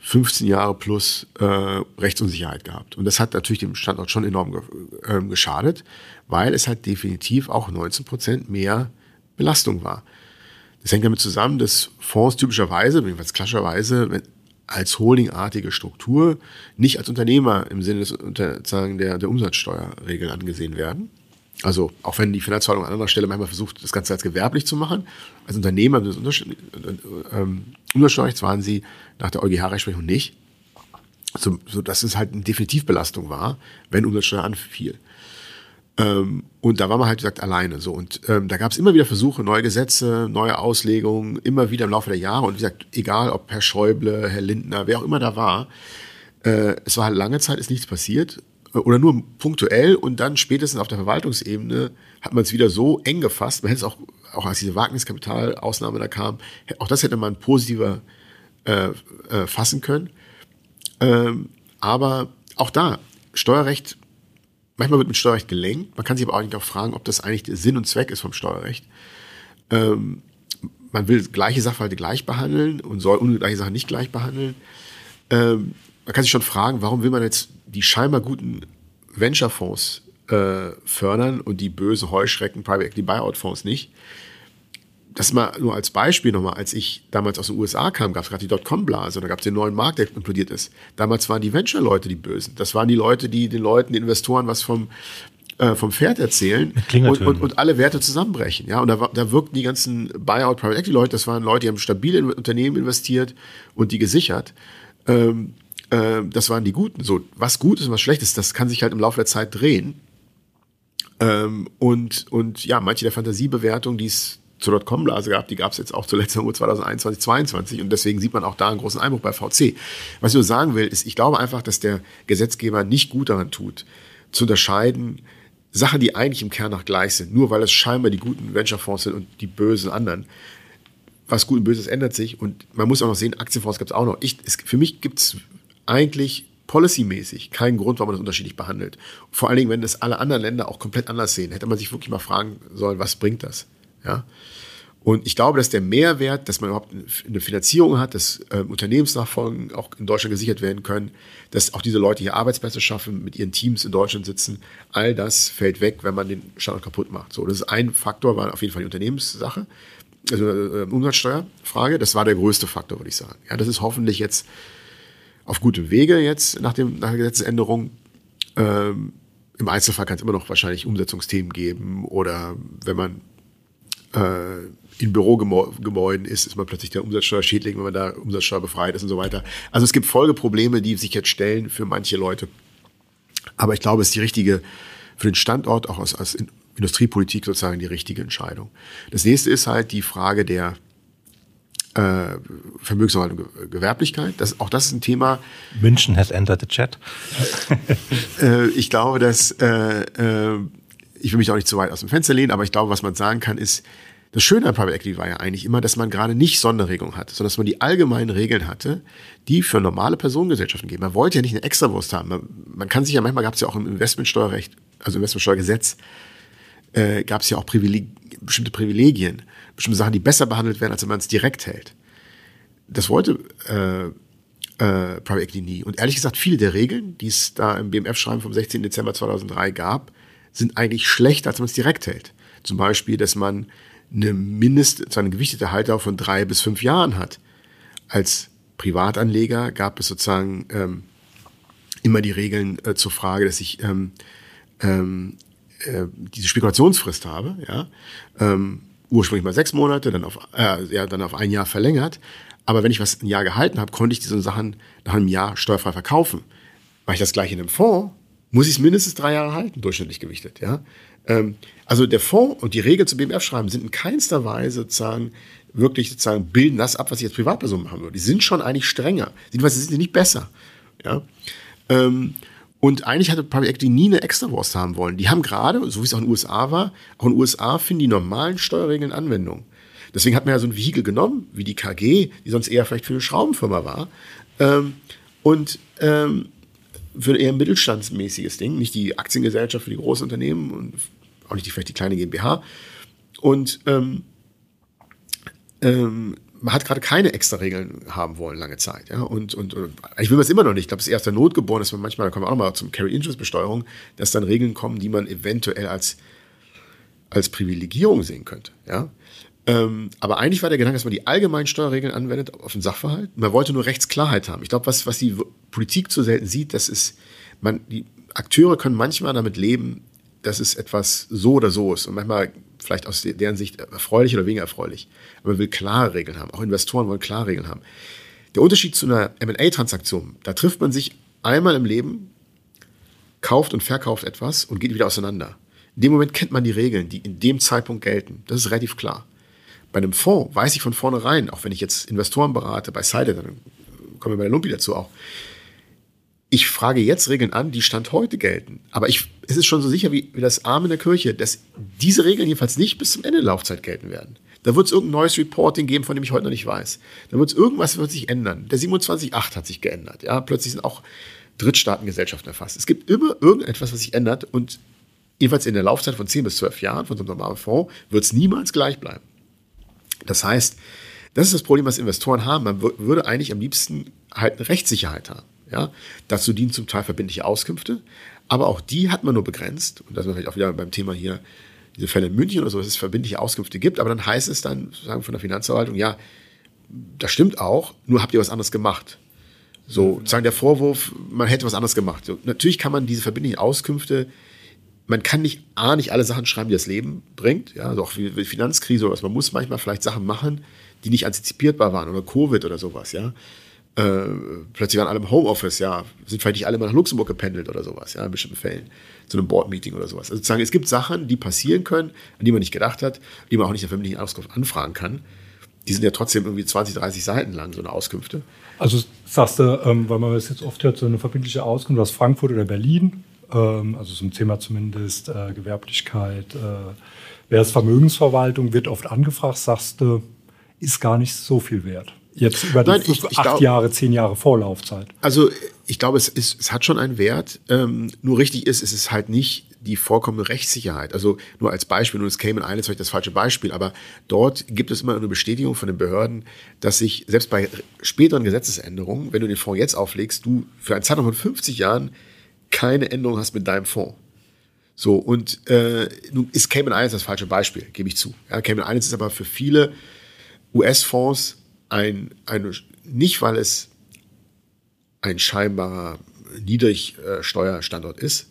15 Jahre plus äh, Rechtsunsicherheit gehabt. Und das hat natürlich dem Standort schon enorm ge äh, geschadet, weil es halt definitiv auch 19 Prozent mehr Belastung war. Das hängt damit zusammen, dass Fonds typischerweise, jedenfalls klassischerweise, als holdingartige Struktur nicht als Unternehmer im Sinne des, der, der Umsatzsteuerregeln angesehen werden. Also auch wenn die Finanzverwaltung an anderer Stelle manchmal versucht, das Ganze als gewerblich zu machen, als Unternehmer des ähm, Umsatzsteuerrechts waren sie nach der EuGH-Rechtsprechung nicht, so, so dass es halt eine Definitivbelastung war, wenn Umsatzsteuer anfiel. Ähm, und da war man halt, wie gesagt, alleine. So. Und ähm, da gab es immer wieder Versuche, neue Gesetze, neue Auslegungen, immer wieder im Laufe der Jahre. Und wie gesagt, egal ob Herr Schäuble, Herr Lindner, wer auch immer da war, äh, es war halt lange Zeit, ist nichts passiert. Äh, oder nur punktuell und dann spätestens auf der Verwaltungsebene hat man es wieder so eng gefasst. Man hätte es auch, auch als diese Wagniskapitalausnahme da kam, auch das hätte man positiver äh, äh, fassen können. Ähm, aber auch da, Steuerrecht Manchmal wird mit Steuerrecht gelenkt. Man kann sich aber auch nicht auch fragen, ob das eigentlich der Sinn und Zweck ist vom Steuerrecht. Ähm, man will gleiche Sachverhalte gleich behandeln und soll ungleiche Sachen nicht gleich behandeln. Ähm, man kann sich schon fragen, warum will man jetzt die scheinbar guten Venture-Fonds äh, fördern und die böse Heuschrecken Private Equity Buyout-Fonds nicht? Das mal nur als Beispiel nochmal, als ich damals aus den USA kam, gab es gerade die Dotcom-Blase, da gab es den neuen Markt, der implodiert ist. Damals waren die Venture-Leute die Bösen. Das waren die Leute, die den Leuten, den Investoren was vom, äh, vom Pferd erzählen und, und, und, alle Werte zusammenbrechen. Ja, und da, da wirkten die ganzen Buyout Private Equity Leute, das waren Leute, die haben stabil in Unternehmen investiert und die gesichert. Ähm, äh, das waren die Guten. So, was gut ist und was schlecht ist, das kann sich halt im Laufe der Zeit drehen. Ähm, und, und ja, manche der Fantasiebewertung, die es zur Dotcom-Blase gab, die gab es jetzt auch zuletzt im 2021, 2022 und deswegen sieht man auch da einen großen Einbruch bei VC. Was ich nur sagen will, ist, ich glaube einfach, dass der Gesetzgeber nicht gut daran tut, zu unterscheiden, Sachen, die eigentlich im Kern nach gleich sind, nur weil es scheinbar die guten Venture-Fonds sind und die bösen anderen. Was gut und böses ändert sich und man muss auch noch sehen, Aktienfonds gibt es auch noch. Ich, es, für mich gibt es eigentlich policymäßig keinen Grund, warum man das unterschiedlich behandelt. Vor allen Dingen, wenn das alle anderen Länder auch komplett anders sehen, hätte man sich wirklich mal fragen sollen, was bringt das? Ja. Und ich glaube, dass der Mehrwert, dass man überhaupt eine Finanzierung hat, dass äh, Unternehmensnachfolgen auch in Deutschland gesichert werden können, dass auch diese Leute hier Arbeitsplätze schaffen, mit ihren Teams in Deutschland sitzen, all das fällt weg, wenn man den Standort kaputt macht. So, das ist ein Faktor, war auf jeden Fall die Unternehmenssache, also äh, Umsatzsteuerfrage. Das war der größte Faktor, würde ich sagen. Ja, das ist hoffentlich jetzt auf gutem Wege jetzt nach, dem, nach der Gesetzesänderung. Ähm, Im Einzelfall kann es immer noch wahrscheinlich Umsetzungsthemen geben oder wenn man in Bürogebäuden ist, ist man plötzlich der Umsatzsteuerschädling, wenn man da Umsatzsteuer befreit ist und so weiter. Also es gibt Folgeprobleme, die sich jetzt stellen für manche Leute. Aber ich glaube, es ist die richtige, für den Standort, auch aus, aus Industriepolitik sozusagen die richtige Entscheidung. Das nächste ist halt die Frage der äh, Vermögensverwaltung Gewerblichkeit. Das, auch das ist ein Thema. München has entered the chat. äh, ich glaube, dass äh, äh, ich will mich auch nicht zu weit aus dem Fenster lehnen, aber ich glaube, was man sagen kann, ist, das Schöne an Private Equity war ja eigentlich immer, dass man gerade nicht Sonderregelungen hatte, sondern dass man die allgemeinen Regeln hatte, die für normale Personengesellschaften gehen. Man wollte ja nicht eine Extrawurst haben. Man, man kann sich ja, manchmal gab es ja auch im Investmentsteuerrecht, also Investmentsteuergesetz, äh, gab es ja auch Privileg bestimmte Privilegien, bestimmte Sachen, die besser behandelt werden, als wenn man es direkt hält. Das wollte äh, äh, Private Equity nie. Und ehrlich gesagt, viele der Regeln, die es da im BMF-Schreiben vom 16. Dezember 2003 gab, sind eigentlich schlechter, als man es direkt hält. Zum Beispiel, dass man eine Mindest, eine gewichtete Haltdauer von drei bis fünf Jahren hat. Als Privatanleger gab es sozusagen ähm, immer die Regeln äh, zur Frage, dass ich ähm, ähm, äh, diese Spekulationsfrist habe, ja, ähm, ursprünglich mal sechs Monate, dann auf, äh, ja, dann auf ein Jahr verlängert. Aber wenn ich was ein Jahr gehalten habe, konnte ich diese Sachen nach einem Jahr steuerfrei verkaufen. Weil ich das gleiche in einem Fonds muss ich es mindestens drei Jahre halten, durchschnittlich gewichtet. Ja? Ähm, also der Fonds und die Regeln zu BMF schreiben sind in keinster Weise sozusagen wirklich sozusagen bilden das ab, was ich als Privatperson machen würde. Die sind schon eigentlich strenger. Jedenfalls sind die nicht besser. Ja? Ähm, und eigentlich hatte Private Equity nie eine Extrawurst haben wollen. Die haben gerade, so wie es auch in den USA war, auch in den USA finden die normalen Steuerregeln Anwendung. Deswegen hat man ja so ein Vehikel genommen, wie die KG, die sonst eher vielleicht für eine Schraubenfirma war. Ähm, und ähm, für eher ein mittelstandsmäßiges Ding, nicht die Aktiengesellschaft für die großen Unternehmen und auch nicht die, vielleicht die kleine GmbH. Und ähm, ähm, man hat gerade keine extra Regeln haben wollen lange Zeit. Ja? Und, und, und ich will das immer noch nicht. Ich glaube, es ist erst der Not geboren, dass man manchmal, da kommen wir auch noch mal zum Carry-Interest-Besteuerung, dass dann Regeln kommen, die man eventuell als, als Privilegierung sehen könnte. Ja? Ähm, aber eigentlich war der Gedanke, dass man die allgemeinen Steuerregeln anwendet auf den Sachverhalt. Man wollte nur Rechtsklarheit haben. Ich glaube, was, was die Politik zu selten sieht, das ist, man, die Akteure können manchmal damit leben, dass es etwas so oder so ist. Und manchmal vielleicht aus deren Sicht erfreulich oder weniger erfreulich. Aber man will klare Regeln haben. Auch Investoren wollen klare Regeln haben. Der Unterschied zu einer MA-Transaktion, da trifft man sich einmal im Leben, kauft und verkauft etwas und geht wieder auseinander. In dem Moment kennt man die Regeln, die in dem Zeitpunkt gelten. Das ist relativ klar. Bei einem Fonds weiß ich von vornherein, auch wenn ich jetzt Investoren berate, bei Seide, dann kommen wir bei der Lumpi dazu auch. Ich frage jetzt Regeln an, die Stand heute gelten. Aber ich, es ist schon so sicher wie, wie das Arm in der Kirche, dass diese Regeln jedenfalls nicht bis zum Ende der Laufzeit gelten werden. Da wird es irgendein neues Reporting geben, von dem ich heute noch nicht weiß. Da wird es irgendwas wird sich ändern. Der 27.8 hat sich geändert. Ja, plötzlich sind auch Drittstaatengesellschaften erfasst. Es gibt immer irgendetwas, was sich ändert und jedenfalls in der Laufzeit von 10 bis 12 Jahren von so einem normalen Fonds wird es niemals gleich bleiben. Das heißt, das ist das Problem, was Investoren haben. Man würde eigentlich am liebsten halt eine Rechtssicherheit haben. Ja? Dazu dienen zum Teil verbindliche Auskünfte, aber auch die hat man nur begrenzt. Und das ist vielleicht auch wieder beim Thema hier, diese Fälle in München oder so, dass es verbindliche Auskünfte gibt, aber dann heißt es dann sagen von der Finanzverwaltung, ja, das stimmt auch, nur habt ihr was anderes gemacht. So, sagen der Vorwurf, man hätte was anderes gemacht. So, natürlich kann man diese verbindlichen Auskünfte man kann nicht A, nicht alle Sachen schreiben, die das Leben bringt, ja, also auch wie Finanzkrise oder was. Man muss manchmal vielleicht Sachen machen, die nicht antizipierbar waren oder Covid oder sowas, ja. Äh, plötzlich waren alle im Homeoffice, ja, sind vielleicht nicht alle mal nach Luxemburg gependelt oder sowas, ja, in bestimmten Fällen, zu einem Board-Meeting oder sowas. Also sozusagen, es gibt Sachen, die passieren können, an die man nicht gedacht hat, die man auch nicht in der verbindlichen Auskunft anfragen kann. Die sind ja trotzdem irgendwie 20, 30 Seiten lang, so eine Auskünfte. Also sagst du, ähm, weil man das jetzt oft hört, so eine verbindliche Auskunft aus Frankfurt oder Berlin, also zum Thema zumindest äh, Gewerblichkeit. Äh, wer ist Vermögensverwaltung, wird oft angefragt, sagst du, ist gar nicht so viel wert. Jetzt über die Nein, ich, ich acht glaub, Jahre, zehn Jahre Vorlaufzeit. Also ich glaube, es, ist, es hat schon einen Wert. Ähm, nur richtig ist, es ist halt nicht die vollkommene Rechtssicherheit. Also nur als Beispiel, nur das Cayman Islands vielleicht das falsche Beispiel, aber dort gibt es immer eine Bestätigung von den Behörden, dass sich selbst bei späteren Gesetzesänderungen, wenn du den Fonds jetzt auflegst, du für einen Zeitraum von 50 Jahren keine Änderung hast mit deinem Fonds. So, und äh, nun ist Cayman Islands das falsche Beispiel, gebe ich zu. Ja, Cayman Islands ist aber für viele US-Fonds ein, ein, nicht weil es ein scheinbarer Niedrigsteuerstandort ist.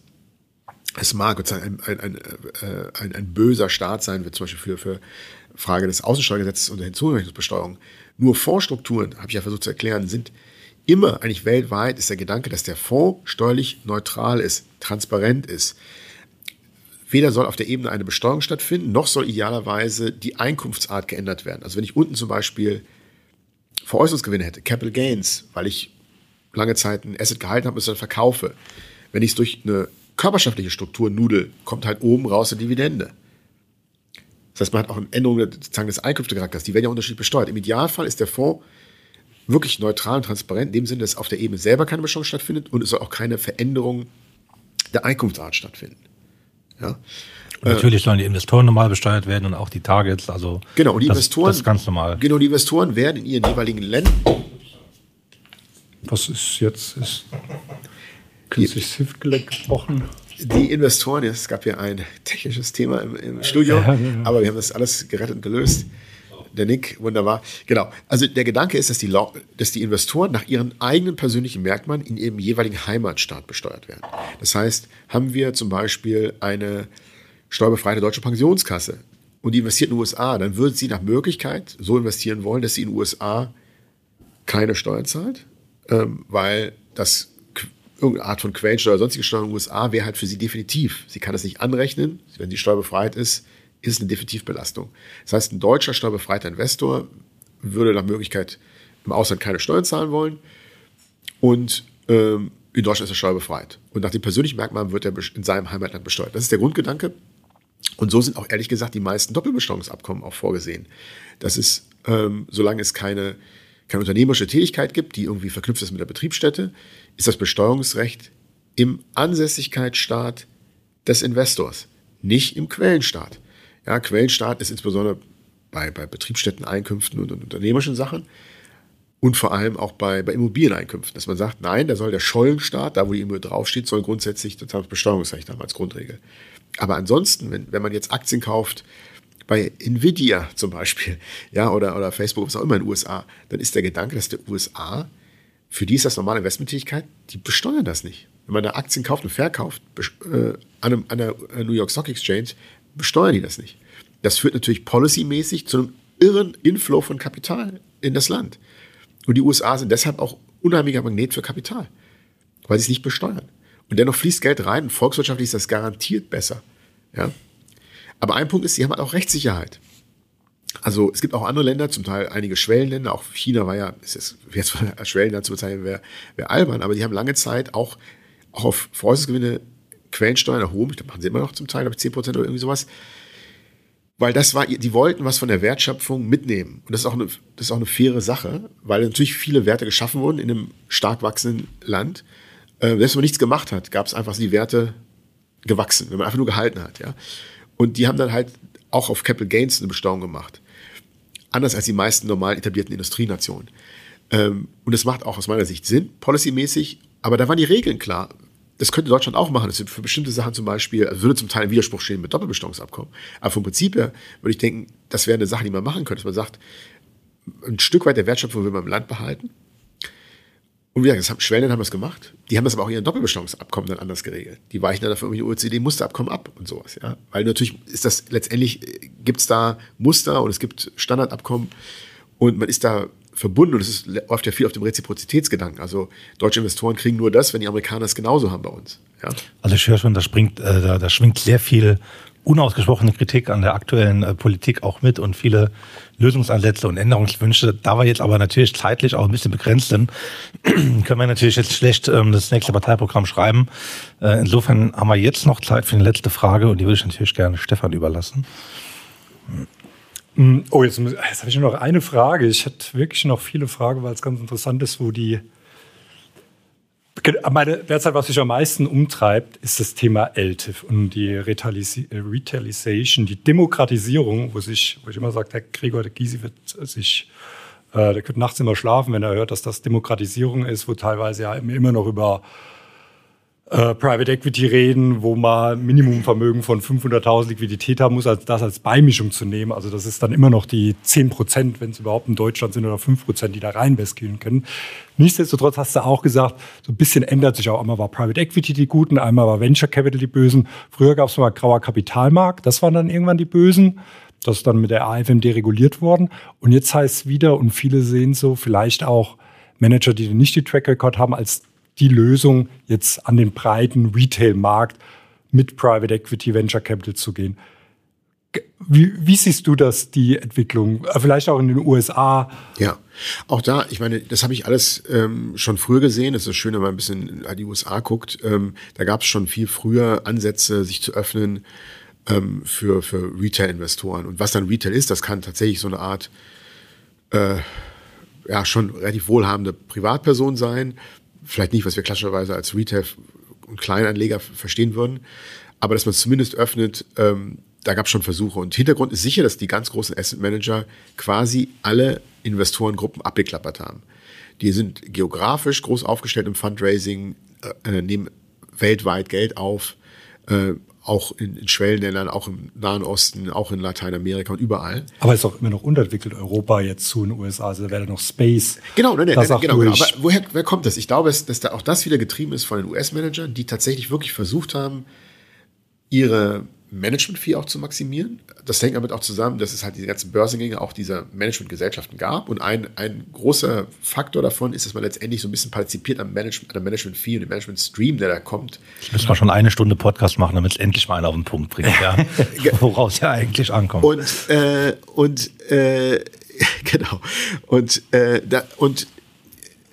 Es mag ein, ein, ein, äh, ein, ein böser Staat sein, wie zum Beispiel für, für Frage des Außensteuergesetzes und der Hinzurechnungsbesteuerung. Nur Fondsstrukturen, habe ich ja versucht zu erklären, sind immer, eigentlich weltweit, ist der Gedanke, dass der Fonds steuerlich neutral ist, transparent ist. Weder soll auf der Ebene eine Besteuerung stattfinden, noch soll idealerweise die Einkunftsart geändert werden. Also wenn ich unten zum Beispiel Veräußerungsgewinne hätte, Capital Gains, weil ich lange Zeit ein Asset gehalten habe und es dann verkaufe. Wenn ich es durch eine körperschaftliche Struktur nudel, kommt halt oben raus eine Dividende. Das heißt, man hat auch eine Änderung des Einkünftecharakters. Die werden ja unterschiedlich besteuert. Im Idealfall ist der Fonds wirklich neutral und transparent, in dem Sinne, dass auf der Ebene selber keine Besteuerung stattfindet und es soll auch keine Veränderung der Einkunftsart stattfinden. Ja. Und natürlich sollen die Investoren normal besteuert werden und auch die Targets, also genau, und die das, Investoren, das ist ganz normal. Genau, die Investoren werden in ihren jeweiligen Ländern. Was ist jetzt? Ist künstliches Hüftgelenk gebrochen? Die Investoren, es gab ja ein technisches Thema im, im Studio, ja, ja, ja. aber wir haben das alles gerettet und gelöst der Nick, wunderbar. Genau. Also der Gedanke ist, dass die, dass die Investoren nach ihren eigenen persönlichen Merkmalen in ihrem jeweiligen Heimatstaat besteuert werden. Das heißt, haben wir zum Beispiel eine steuerbefreite deutsche Pensionskasse und die investiert in den USA, dann würde sie nach Möglichkeit so investieren wollen, dass sie in den USA keine Steuern zahlt, ähm, weil das irgendeine Art von Quellensteuer oder sonstige Steuer in den USA wäre halt für sie definitiv. Sie kann es nicht anrechnen, wenn sie steuerbefreit ist, ist eine Definitivbelastung. Das heißt, ein deutscher steuerbefreiter Investor würde nach Möglichkeit im Ausland keine Steuern zahlen wollen und ähm, in Deutschland ist er steuerbefreit. Und nach dem persönlichen Merkmal wird er in seinem Heimatland besteuert. Das ist der Grundgedanke. Und so sind auch ehrlich gesagt die meisten Doppelbesteuerungsabkommen auch vorgesehen. Das ist, ähm, solange es keine, keine unternehmerische Tätigkeit gibt, die irgendwie verknüpft ist mit der Betriebsstätte, ist das Besteuerungsrecht im Ansässigkeitsstaat des Investors, nicht im Quellenstaat. Ja, Quellenstaat ist insbesondere bei, bei Betriebsstätten-Einkünften und, und unternehmerischen Sachen und vor allem auch bei, bei Immobilieneinkünften, dass man sagt, nein, da soll der Schollenstaat, da wo die Immobilie draufsteht, soll grundsätzlich das Besteuerungsrecht haben als Grundregel. Aber ansonsten, wenn, wenn man jetzt Aktien kauft bei Nvidia zum Beispiel, ja, oder, oder Facebook, was auch immer in den USA, dann ist der Gedanke, dass der USA, für die ist das normale Investmenttätigkeit, die besteuern das nicht. Wenn man da Aktien kauft und verkauft äh, an, einem, an der New York Stock Exchange, besteuern die das nicht. Das führt natürlich policymäßig zu einem irren Inflow von Kapital in das Land. Und die USA sind deshalb auch unheimlicher Magnet für Kapital, weil sie es nicht besteuern. Und dennoch fließt Geld rein volkswirtschaftlich ist das garantiert besser. Ja? Aber ein Punkt ist, sie haben halt auch Rechtssicherheit. Also es gibt auch andere Länder, zum Teil einige Schwellenländer, auch China war ja, ist jetzt, jetzt Schwellenland zu bezeichnen, wäre wär albern, aber die haben lange Zeit auch, auch auf Vorausgewinne Quellensteuern erhoben. Ich glaube, machen sie immer noch zum Teil, glaube ich, 10 Prozent oder irgendwie sowas. Weil das war, die wollten was von der Wertschöpfung mitnehmen. Und das ist auch eine, das ist auch eine faire Sache, weil natürlich viele Werte geschaffen wurden in einem stark wachsenden Land. Äh, selbst wenn man nichts gemacht hat, gab es einfach die Werte gewachsen, wenn man einfach nur gehalten hat, ja. Und die haben dann halt auch auf Capital Gains eine Besteuerung gemacht. Anders als die meisten normal etablierten Industrienationen. Ähm, und das macht auch aus meiner Sicht Sinn, policymäßig, aber da waren die Regeln klar. Das könnte Deutschland auch machen. Das für bestimmte Sachen zum Beispiel, also würde zum Teil im Widerspruch stehen mit Doppelbesteuerungsabkommen. Aber vom Prinzip her würde ich denken, das wäre eine Sache, die man machen könnte, dass man sagt, ein Stück weit der Wertschöpfung will man im Land behalten. Und wie gesagt, haben, Schwellenländer haben das gemacht. Die haben das aber auch in ihren Doppelbesteuerungsabkommen dann anders geregelt. Die weichen dann dafür irgendwie OECD-Musterabkommen ab und sowas. Ja? Weil natürlich ist das letztendlich, äh, gibt es da Muster und es gibt Standardabkommen und man ist da verbunden und es läuft ja viel auf dem Reziprozitätsgedanken. Also deutsche Investoren kriegen nur das, wenn die Amerikaner es genauso haben bei uns. Ja? Also ich höre schon, da, springt, äh, da, da schwingt sehr viel unausgesprochene Kritik an der aktuellen äh, Politik auch mit und viele Lösungsansätze und Änderungswünsche. Da wir jetzt aber natürlich zeitlich auch ein bisschen begrenzt sind, können wir natürlich jetzt schlecht ähm, das nächste Parteiprogramm schreiben. Äh, insofern haben wir jetzt noch Zeit für eine letzte Frage und die würde ich natürlich gerne Stefan überlassen. Mm, oh, jetzt, jetzt habe ich nur noch eine Frage. Ich hätte wirklich noch viele Fragen, weil es ganz interessant ist, wo die meine, derzeit, was mich am meisten umtreibt, ist das Thema LTIF und die Retalisation, die Demokratisierung, wo sich, wo ich immer sage, der Gregor der Gysi wird sich, äh, der könnte nachts immer schlafen, wenn er hört, dass das Demokratisierung ist, wo teilweise ja immer noch über äh, Private Equity reden, wo man Minimumvermögen von 500.000 Liquidität haben muss, als das als Beimischung zu nehmen. Also das ist dann immer noch die 10 Prozent, wenn es überhaupt in Deutschland sind, oder 5 Prozent, die da reinvestieren können. Nichtsdestotrotz hast du auch gesagt, so ein bisschen ändert sich auch. Einmal war Private Equity die Guten, einmal war Venture Capital die Bösen. Früher gab es mal grauer Kapitalmarkt, das waren dann irgendwann die Bösen. Das ist dann mit der AFMD reguliert worden. Und jetzt heißt es wieder, und viele sehen so, vielleicht auch Manager, die nicht die Track Record haben, als die Lösung, jetzt an den breiten Retail-Markt mit Private Equity Venture Capital zu gehen. Wie, wie, siehst du das, die Entwicklung? Äh, vielleicht auch in den USA? Ja, auch da, ich meine, das habe ich alles ähm, schon früher gesehen. Es ist schön, wenn man ein bisschen in die USA guckt. Ähm, da gab es schon viel früher Ansätze, sich zu öffnen ähm, für, für Retail-Investoren. Und was dann Retail ist, das kann tatsächlich so eine Art, äh, ja, schon relativ wohlhabende Privatperson sein, vielleicht nicht, was wir klassischerweise als Retail und Kleinanleger verstehen würden, aber dass man es zumindest öffnet, ähm, da gab es schon Versuche. Und Hintergrund ist sicher, dass die ganz großen Asset Manager quasi alle Investorengruppen abgeklappert haben. Die sind geografisch groß aufgestellt im Fundraising, äh, nehmen weltweit Geld auf, äh, auch in, in Schwellenländern, auch im Nahen Osten, auch in Lateinamerika und überall. Aber es ist auch immer noch unterentwickelt, Europa jetzt zu den USA, also da wäre noch Space. Genau, ne, ne, genau, genau. Aber woher, woher kommt das? Ich glaube, dass, dass da auch das wieder getrieben ist von den US-Managern, die tatsächlich wirklich versucht haben, ihre Management-Fee auch zu maximieren. Das hängt damit auch zusammen, dass es halt diese ganzen Börsengänge auch dieser Management-Gesellschaften gab. Und ein, ein großer Faktor davon ist, dass man letztendlich so ein bisschen partizipiert am Management, an der Management-Fee und dem Management-Stream, der da kommt. Ich müssen wir schon eine Stunde Podcast machen, damit es endlich mal einer auf den Punkt bringt, ja. woraus ja eigentlich ankommt. Und, äh, und äh, genau. Und, äh, da, und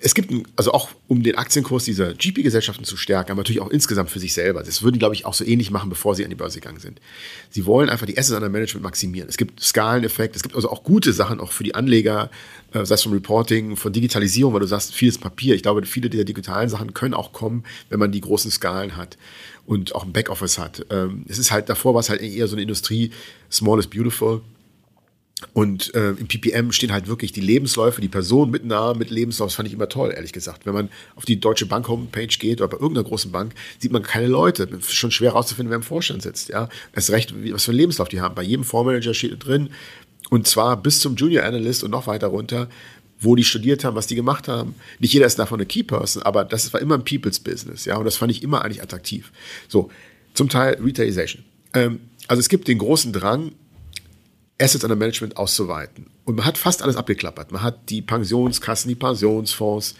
es gibt, also auch um den Aktienkurs dieser GP-Gesellschaften zu stärken, aber natürlich auch insgesamt für sich selber. Das würden die, glaube ich, auch so ähnlich machen, bevor sie an die Börse gegangen sind. Sie wollen einfach die Assets under Management maximieren. Es gibt Skaleneffekt, es gibt also auch gute Sachen auch für die Anleger, äh, sei es vom Reporting, von Digitalisierung, weil du sagst, vieles Papier. Ich glaube, viele der digitalen Sachen können auch kommen, wenn man die großen Skalen hat und auch ein Backoffice hat. Ähm, es ist halt, davor war es halt eher so eine Industrie, small is beautiful. Und äh, im PPM stehen halt wirklich die Lebensläufe, die Personen mit Namen, mit Lebenslauf. Das fand ich immer toll, ehrlich gesagt. Wenn man auf die Deutsche Bank Homepage geht oder bei irgendeiner großen Bank, sieht man keine Leute. Schon schwer herauszufinden, wer im Vorstand sitzt. Ja, erst recht, was für einen Lebenslauf die haben. Bei jedem Fondsmanager steht drin. Und zwar bis zum Junior Analyst und noch weiter runter, wo die studiert haben, was die gemacht haben. Nicht jeder ist davon eine Key Person, aber das war immer ein People's Business. Ja, und das fand ich immer eigentlich attraktiv. So, zum Teil Retailization. Ähm, also es gibt den großen Drang, Assets under Management auszuweiten. Und man hat fast alles abgeklappert. Man hat die Pensionskassen, die Pensionsfonds,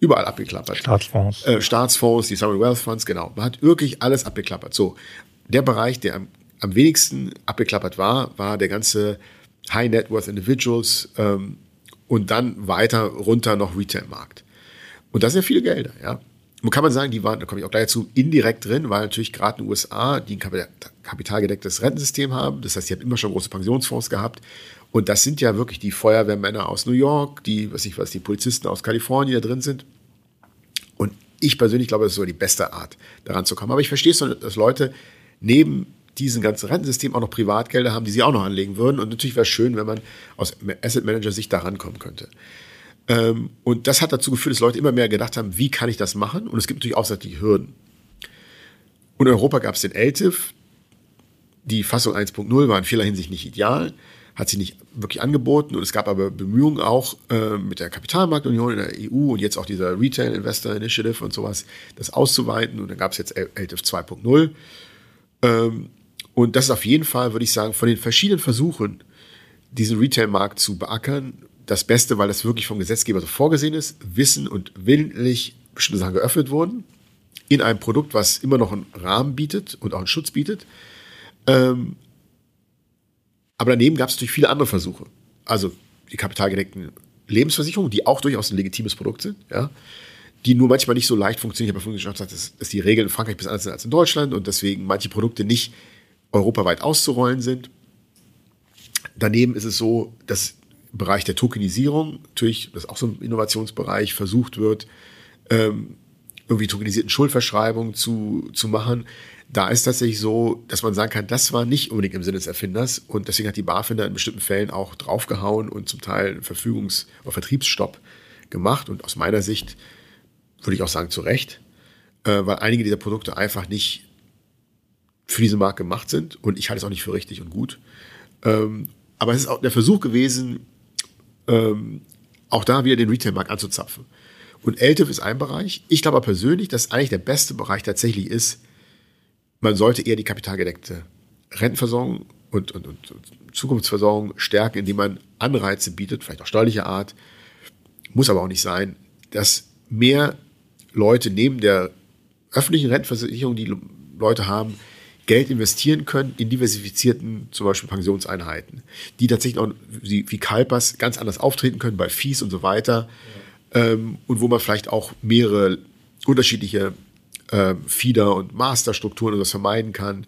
überall abgeklappert. Staatsfonds. Äh, Staatsfonds, die Sovereign Wealth Funds, genau. Man hat wirklich alles abgeklappert. So, der Bereich, der am, am wenigsten abgeklappert war, war der ganze High Net Worth Individuals ähm, und dann weiter runter noch Retail-Markt. Und das sind ja viele Gelder, ja. Nun kann man sagen, die waren, da komme ich auch gleich dazu, indirekt drin, weil natürlich gerade in den USA, die ein kapitalgedecktes Rentensystem haben. Das heißt, die haben immer schon große Pensionsfonds gehabt. Und das sind ja wirklich die Feuerwehrmänner aus New York, die, was ich weiß, die Polizisten aus Kalifornien, die da drin sind. Und ich persönlich glaube, das ist so die beste Art, daran zu kommen. Aber ich verstehe es, dass Leute neben diesem ganzen Rentensystem auch noch Privatgelder haben, die sie auch noch anlegen würden. Und natürlich wäre es schön, wenn man aus Asset Manager Sicht da rankommen könnte. Ähm, und das hat dazu geführt, dass Leute immer mehr gedacht haben, wie kann ich das machen? Und es gibt natürlich auch die Hürden. Und in Europa gab es den LTIF. Die Fassung 1.0 war in vieler Hinsicht nicht ideal, hat sich nicht wirklich angeboten. Und es gab aber Bemühungen auch äh, mit der Kapitalmarktunion in der EU und jetzt auch dieser Retail Investor Initiative und sowas, das auszuweiten. Und dann gab es jetzt LTIF 2.0. Ähm, und das ist auf jeden Fall, würde ich sagen, von den verschiedenen Versuchen, diesen Retail-Markt zu beackern, das Beste, weil das wirklich vom Gesetzgeber so vorgesehen ist, wissen und willentlich bestimmte Sachen geöffnet wurden, in einem Produkt, was immer noch einen Rahmen bietet und auch einen Schutz bietet. Ähm, aber daneben gab es natürlich viele andere Versuche. Also die kapitalgedeckten Lebensversicherungen, die auch durchaus ein legitimes Produkt sind, ja, die nur manchmal nicht so leicht funktionieren. Ich habe vorhin schon gesagt, dass, dass die Regeln in Frankreich bis anders sind als in Deutschland und deswegen manche Produkte nicht europaweit auszurollen sind. Daneben ist es so, dass im Bereich der Tokenisierung, natürlich, das ist auch so ein Innovationsbereich, versucht wird, ähm, irgendwie tokenisierten Schuldverschreibungen zu, zu machen. Da ist tatsächlich so, dass man sagen kann, das war nicht unbedingt im Sinne des Erfinders und deswegen hat die BaFin in bestimmten Fällen auch draufgehauen und zum Teil einen Verfügungs- oder Vertriebsstopp gemacht und aus meiner Sicht würde ich auch sagen, zu Recht, äh, weil einige dieser Produkte einfach nicht für diese Marke gemacht sind und ich halte es auch nicht für richtig und gut. Ähm, aber es ist auch der Versuch gewesen, ähm, auch da wieder den Retail-Markt anzuzapfen. Und LTIF ist ein Bereich. Ich glaube persönlich, dass eigentlich der beste Bereich tatsächlich ist, man sollte eher die kapitalgedeckte Rentenversorgung und, und, und Zukunftsversorgung stärken, indem man Anreize bietet, vielleicht auch steuerlicher Art. Muss aber auch nicht sein, dass mehr Leute neben der öffentlichen Rentenversicherung, die Leute haben, Geld investieren können in diversifizierten, zum Beispiel Pensionseinheiten, die tatsächlich auch wie, Kalpers ganz anders auftreten können bei Fees und so weiter. Ja. Ähm, und wo man vielleicht auch mehrere unterschiedliche äh, Feeder- und Masterstrukturen und das vermeiden kann.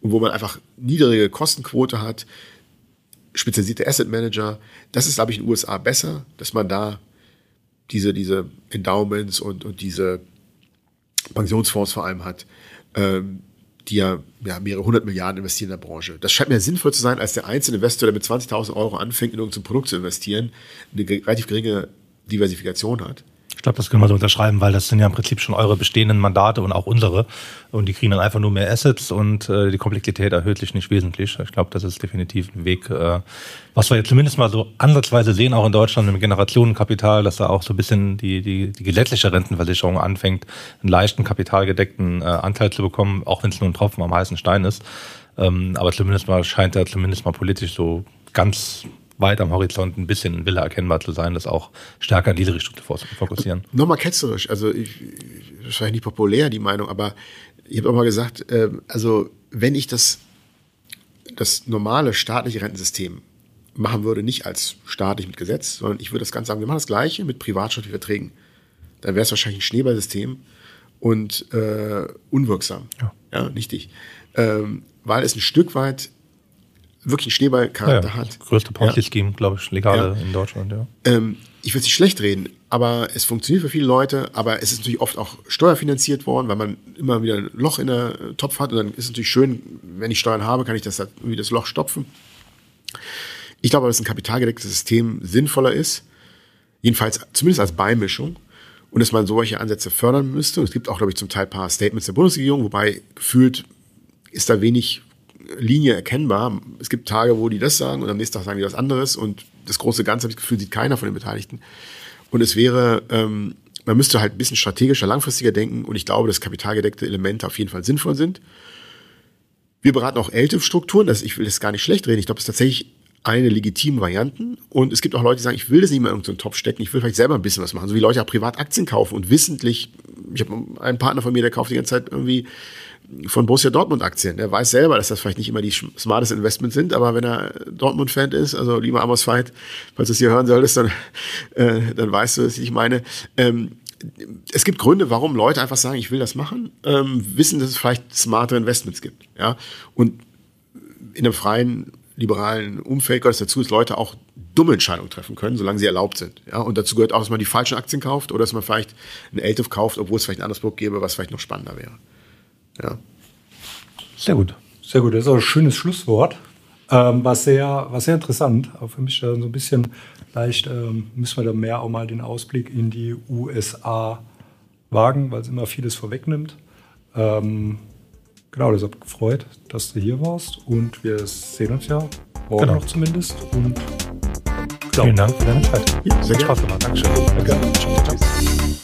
Und wo man einfach niedrige Kostenquote hat, spezialisierte Asset Manager. Das ist, glaube ich, in den USA besser, dass man da diese, diese Endowments und, und diese Pensionsfonds vor allem hat. Ähm, die ja, ja mehrere hundert Milliarden investieren in der Branche. Das scheint mir sinnvoll zu sein, als der einzelne Investor, der mit 20.000 Euro anfängt, in irgendein Produkt zu investieren, eine relativ geringe Diversifikation hat. Ich glaube, das können wir so unterschreiben, weil das sind ja im Prinzip schon eure bestehenden Mandate und auch unsere. Und die kriegen dann einfach nur mehr Assets und äh, die Komplexität erhöht sich nicht wesentlich. Ich glaube, das ist definitiv ein Weg, äh, was wir jetzt zumindest mal so ansatzweise sehen, auch in Deutschland im Generationenkapital, dass da auch so ein bisschen die, die, die gesetzliche Rentenversicherung anfängt, einen leichten kapitalgedeckten äh, Anteil zu bekommen, auch wenn es nur ein Tropfen am heißen Stein ist. Ähm, aber zumindest mal scheint da zumindest mal politisch so ganz weit am Horizont ein bisschen Wille erkennbar zu sein, das auch stärker in diese Richtung zu fokussieren. Nochmal ketzerisch, also ich, wahrscheinlich nicht populär die Meinung, aber ich habe auch mal gesagt, äh, also wenn ich das, das normale staatliche Rentensystem machen würde, nicht als staatlich mit Gesetz, sondern ich würde das Ganze sagen, wir machen das Gleiche mit privatstaatlichen Verträgen, dann wäre es wahrscheinlich ein Schneeballsystem und äh, unwirksam. Ja. ja nichtig. Ähm, weil es ein Stück weit wirklich einen Schneeballcharakter ja, hat. Größte Ponzi-Scheme, glaube ich, legale in Deutschland, ja. Ähm, ich will es nicht schlecht reden, aber es funktioniert für viele Leute, aber es ist natürlich oft auch steuerfinanziert worden, weil man immer wieder ein Loch in der Topf hat und dann ist es natürlich schön, wenn ich Steuern habe, kann ich das irgendwie das Loch stopfen. Ich glaube, dass ein kapitalgedecktes System sinnvoller ist, jedenfalls zumindest als Beimischung, und dass man solche Ansätze fördern müsste. Und es gibt auch, glaube ich, zum Teil ein paar Statements der Bundesregierung, wobei gefühlt ist da wenig Linie erkennbar. Es gibt Tage, wo die das sagen und am nächsten Tag sagen die was anderes und das große Ganze, habe ich das Gefühl, sieht keiner von den Beteiligten. Und es wäre, ähm, man müsste halt ein bisschen strategischer, langfristiger denken und ich glaube, dass kapitalgedeckte Elemente auf jeden Fall sinnvoll sind. Wir beraten auch LTIF-Strukturen, ich will das gar nicht schlecht reden. Ich glaube, es ist tatsächlich eine der legitimen Varianten. Und es gibt auch Leute, die sagen, ich will das nicht mehr in irgendeinen Topf stecken, ich will vielleicht selber ein bisschen was machen. So wie Leute auch privat Aktien kaufen und wissentlich, ich habe einen Partner von mir, der kauft die ganze Zeit irgendwie von Borussia Dortmund Aktien. Der weiß selber, dass das vielleicht nicht immer die smartest Investments sind, aber wenn er Dortmund-Fan ist, also lieber Amos Veit, falls du es hier hören solltest, dann, äh, dann weißt du, was ich meine. Ähm, es gibt Gründe, warum Leute einfach sagen, ich will das machen, ähm, wissen, dass es vielleicht smartere Investments gibt. Ja? Und in einem freien, liberalen Umfeld gehört es dazu, dass Leute auch dumme Entscheidungen treffen können, solange sie erlaubt sind. Ja? Und dazu gehört auch, dass man die falschen Aktien kauft oder dass man vielleicht ein LTIF kauft, obwohl es vielleicht ein anderes Produkt gäbe, was vielleicht noch spannender wäre. Ja. Sehr gut. Sehr gut. Das ist auch ein schönes Schlusswort. Ähm, war, sehr, war sehr interessant. Auch für mich so ein bisschen, vielleicht ähm, müssen wir da mehr auch mal den Ausblick in die USA wagen, weil es immer vieles vorwegnimmt. Ähm, genau, deshalb gefreut, dass du hier warst und wir sehen uns ja morgen genau. noch zumindest. Und genau. vielen Dank für deine Zeit. Ja, sehr Spaß gemacht. Dankeschön. Danke.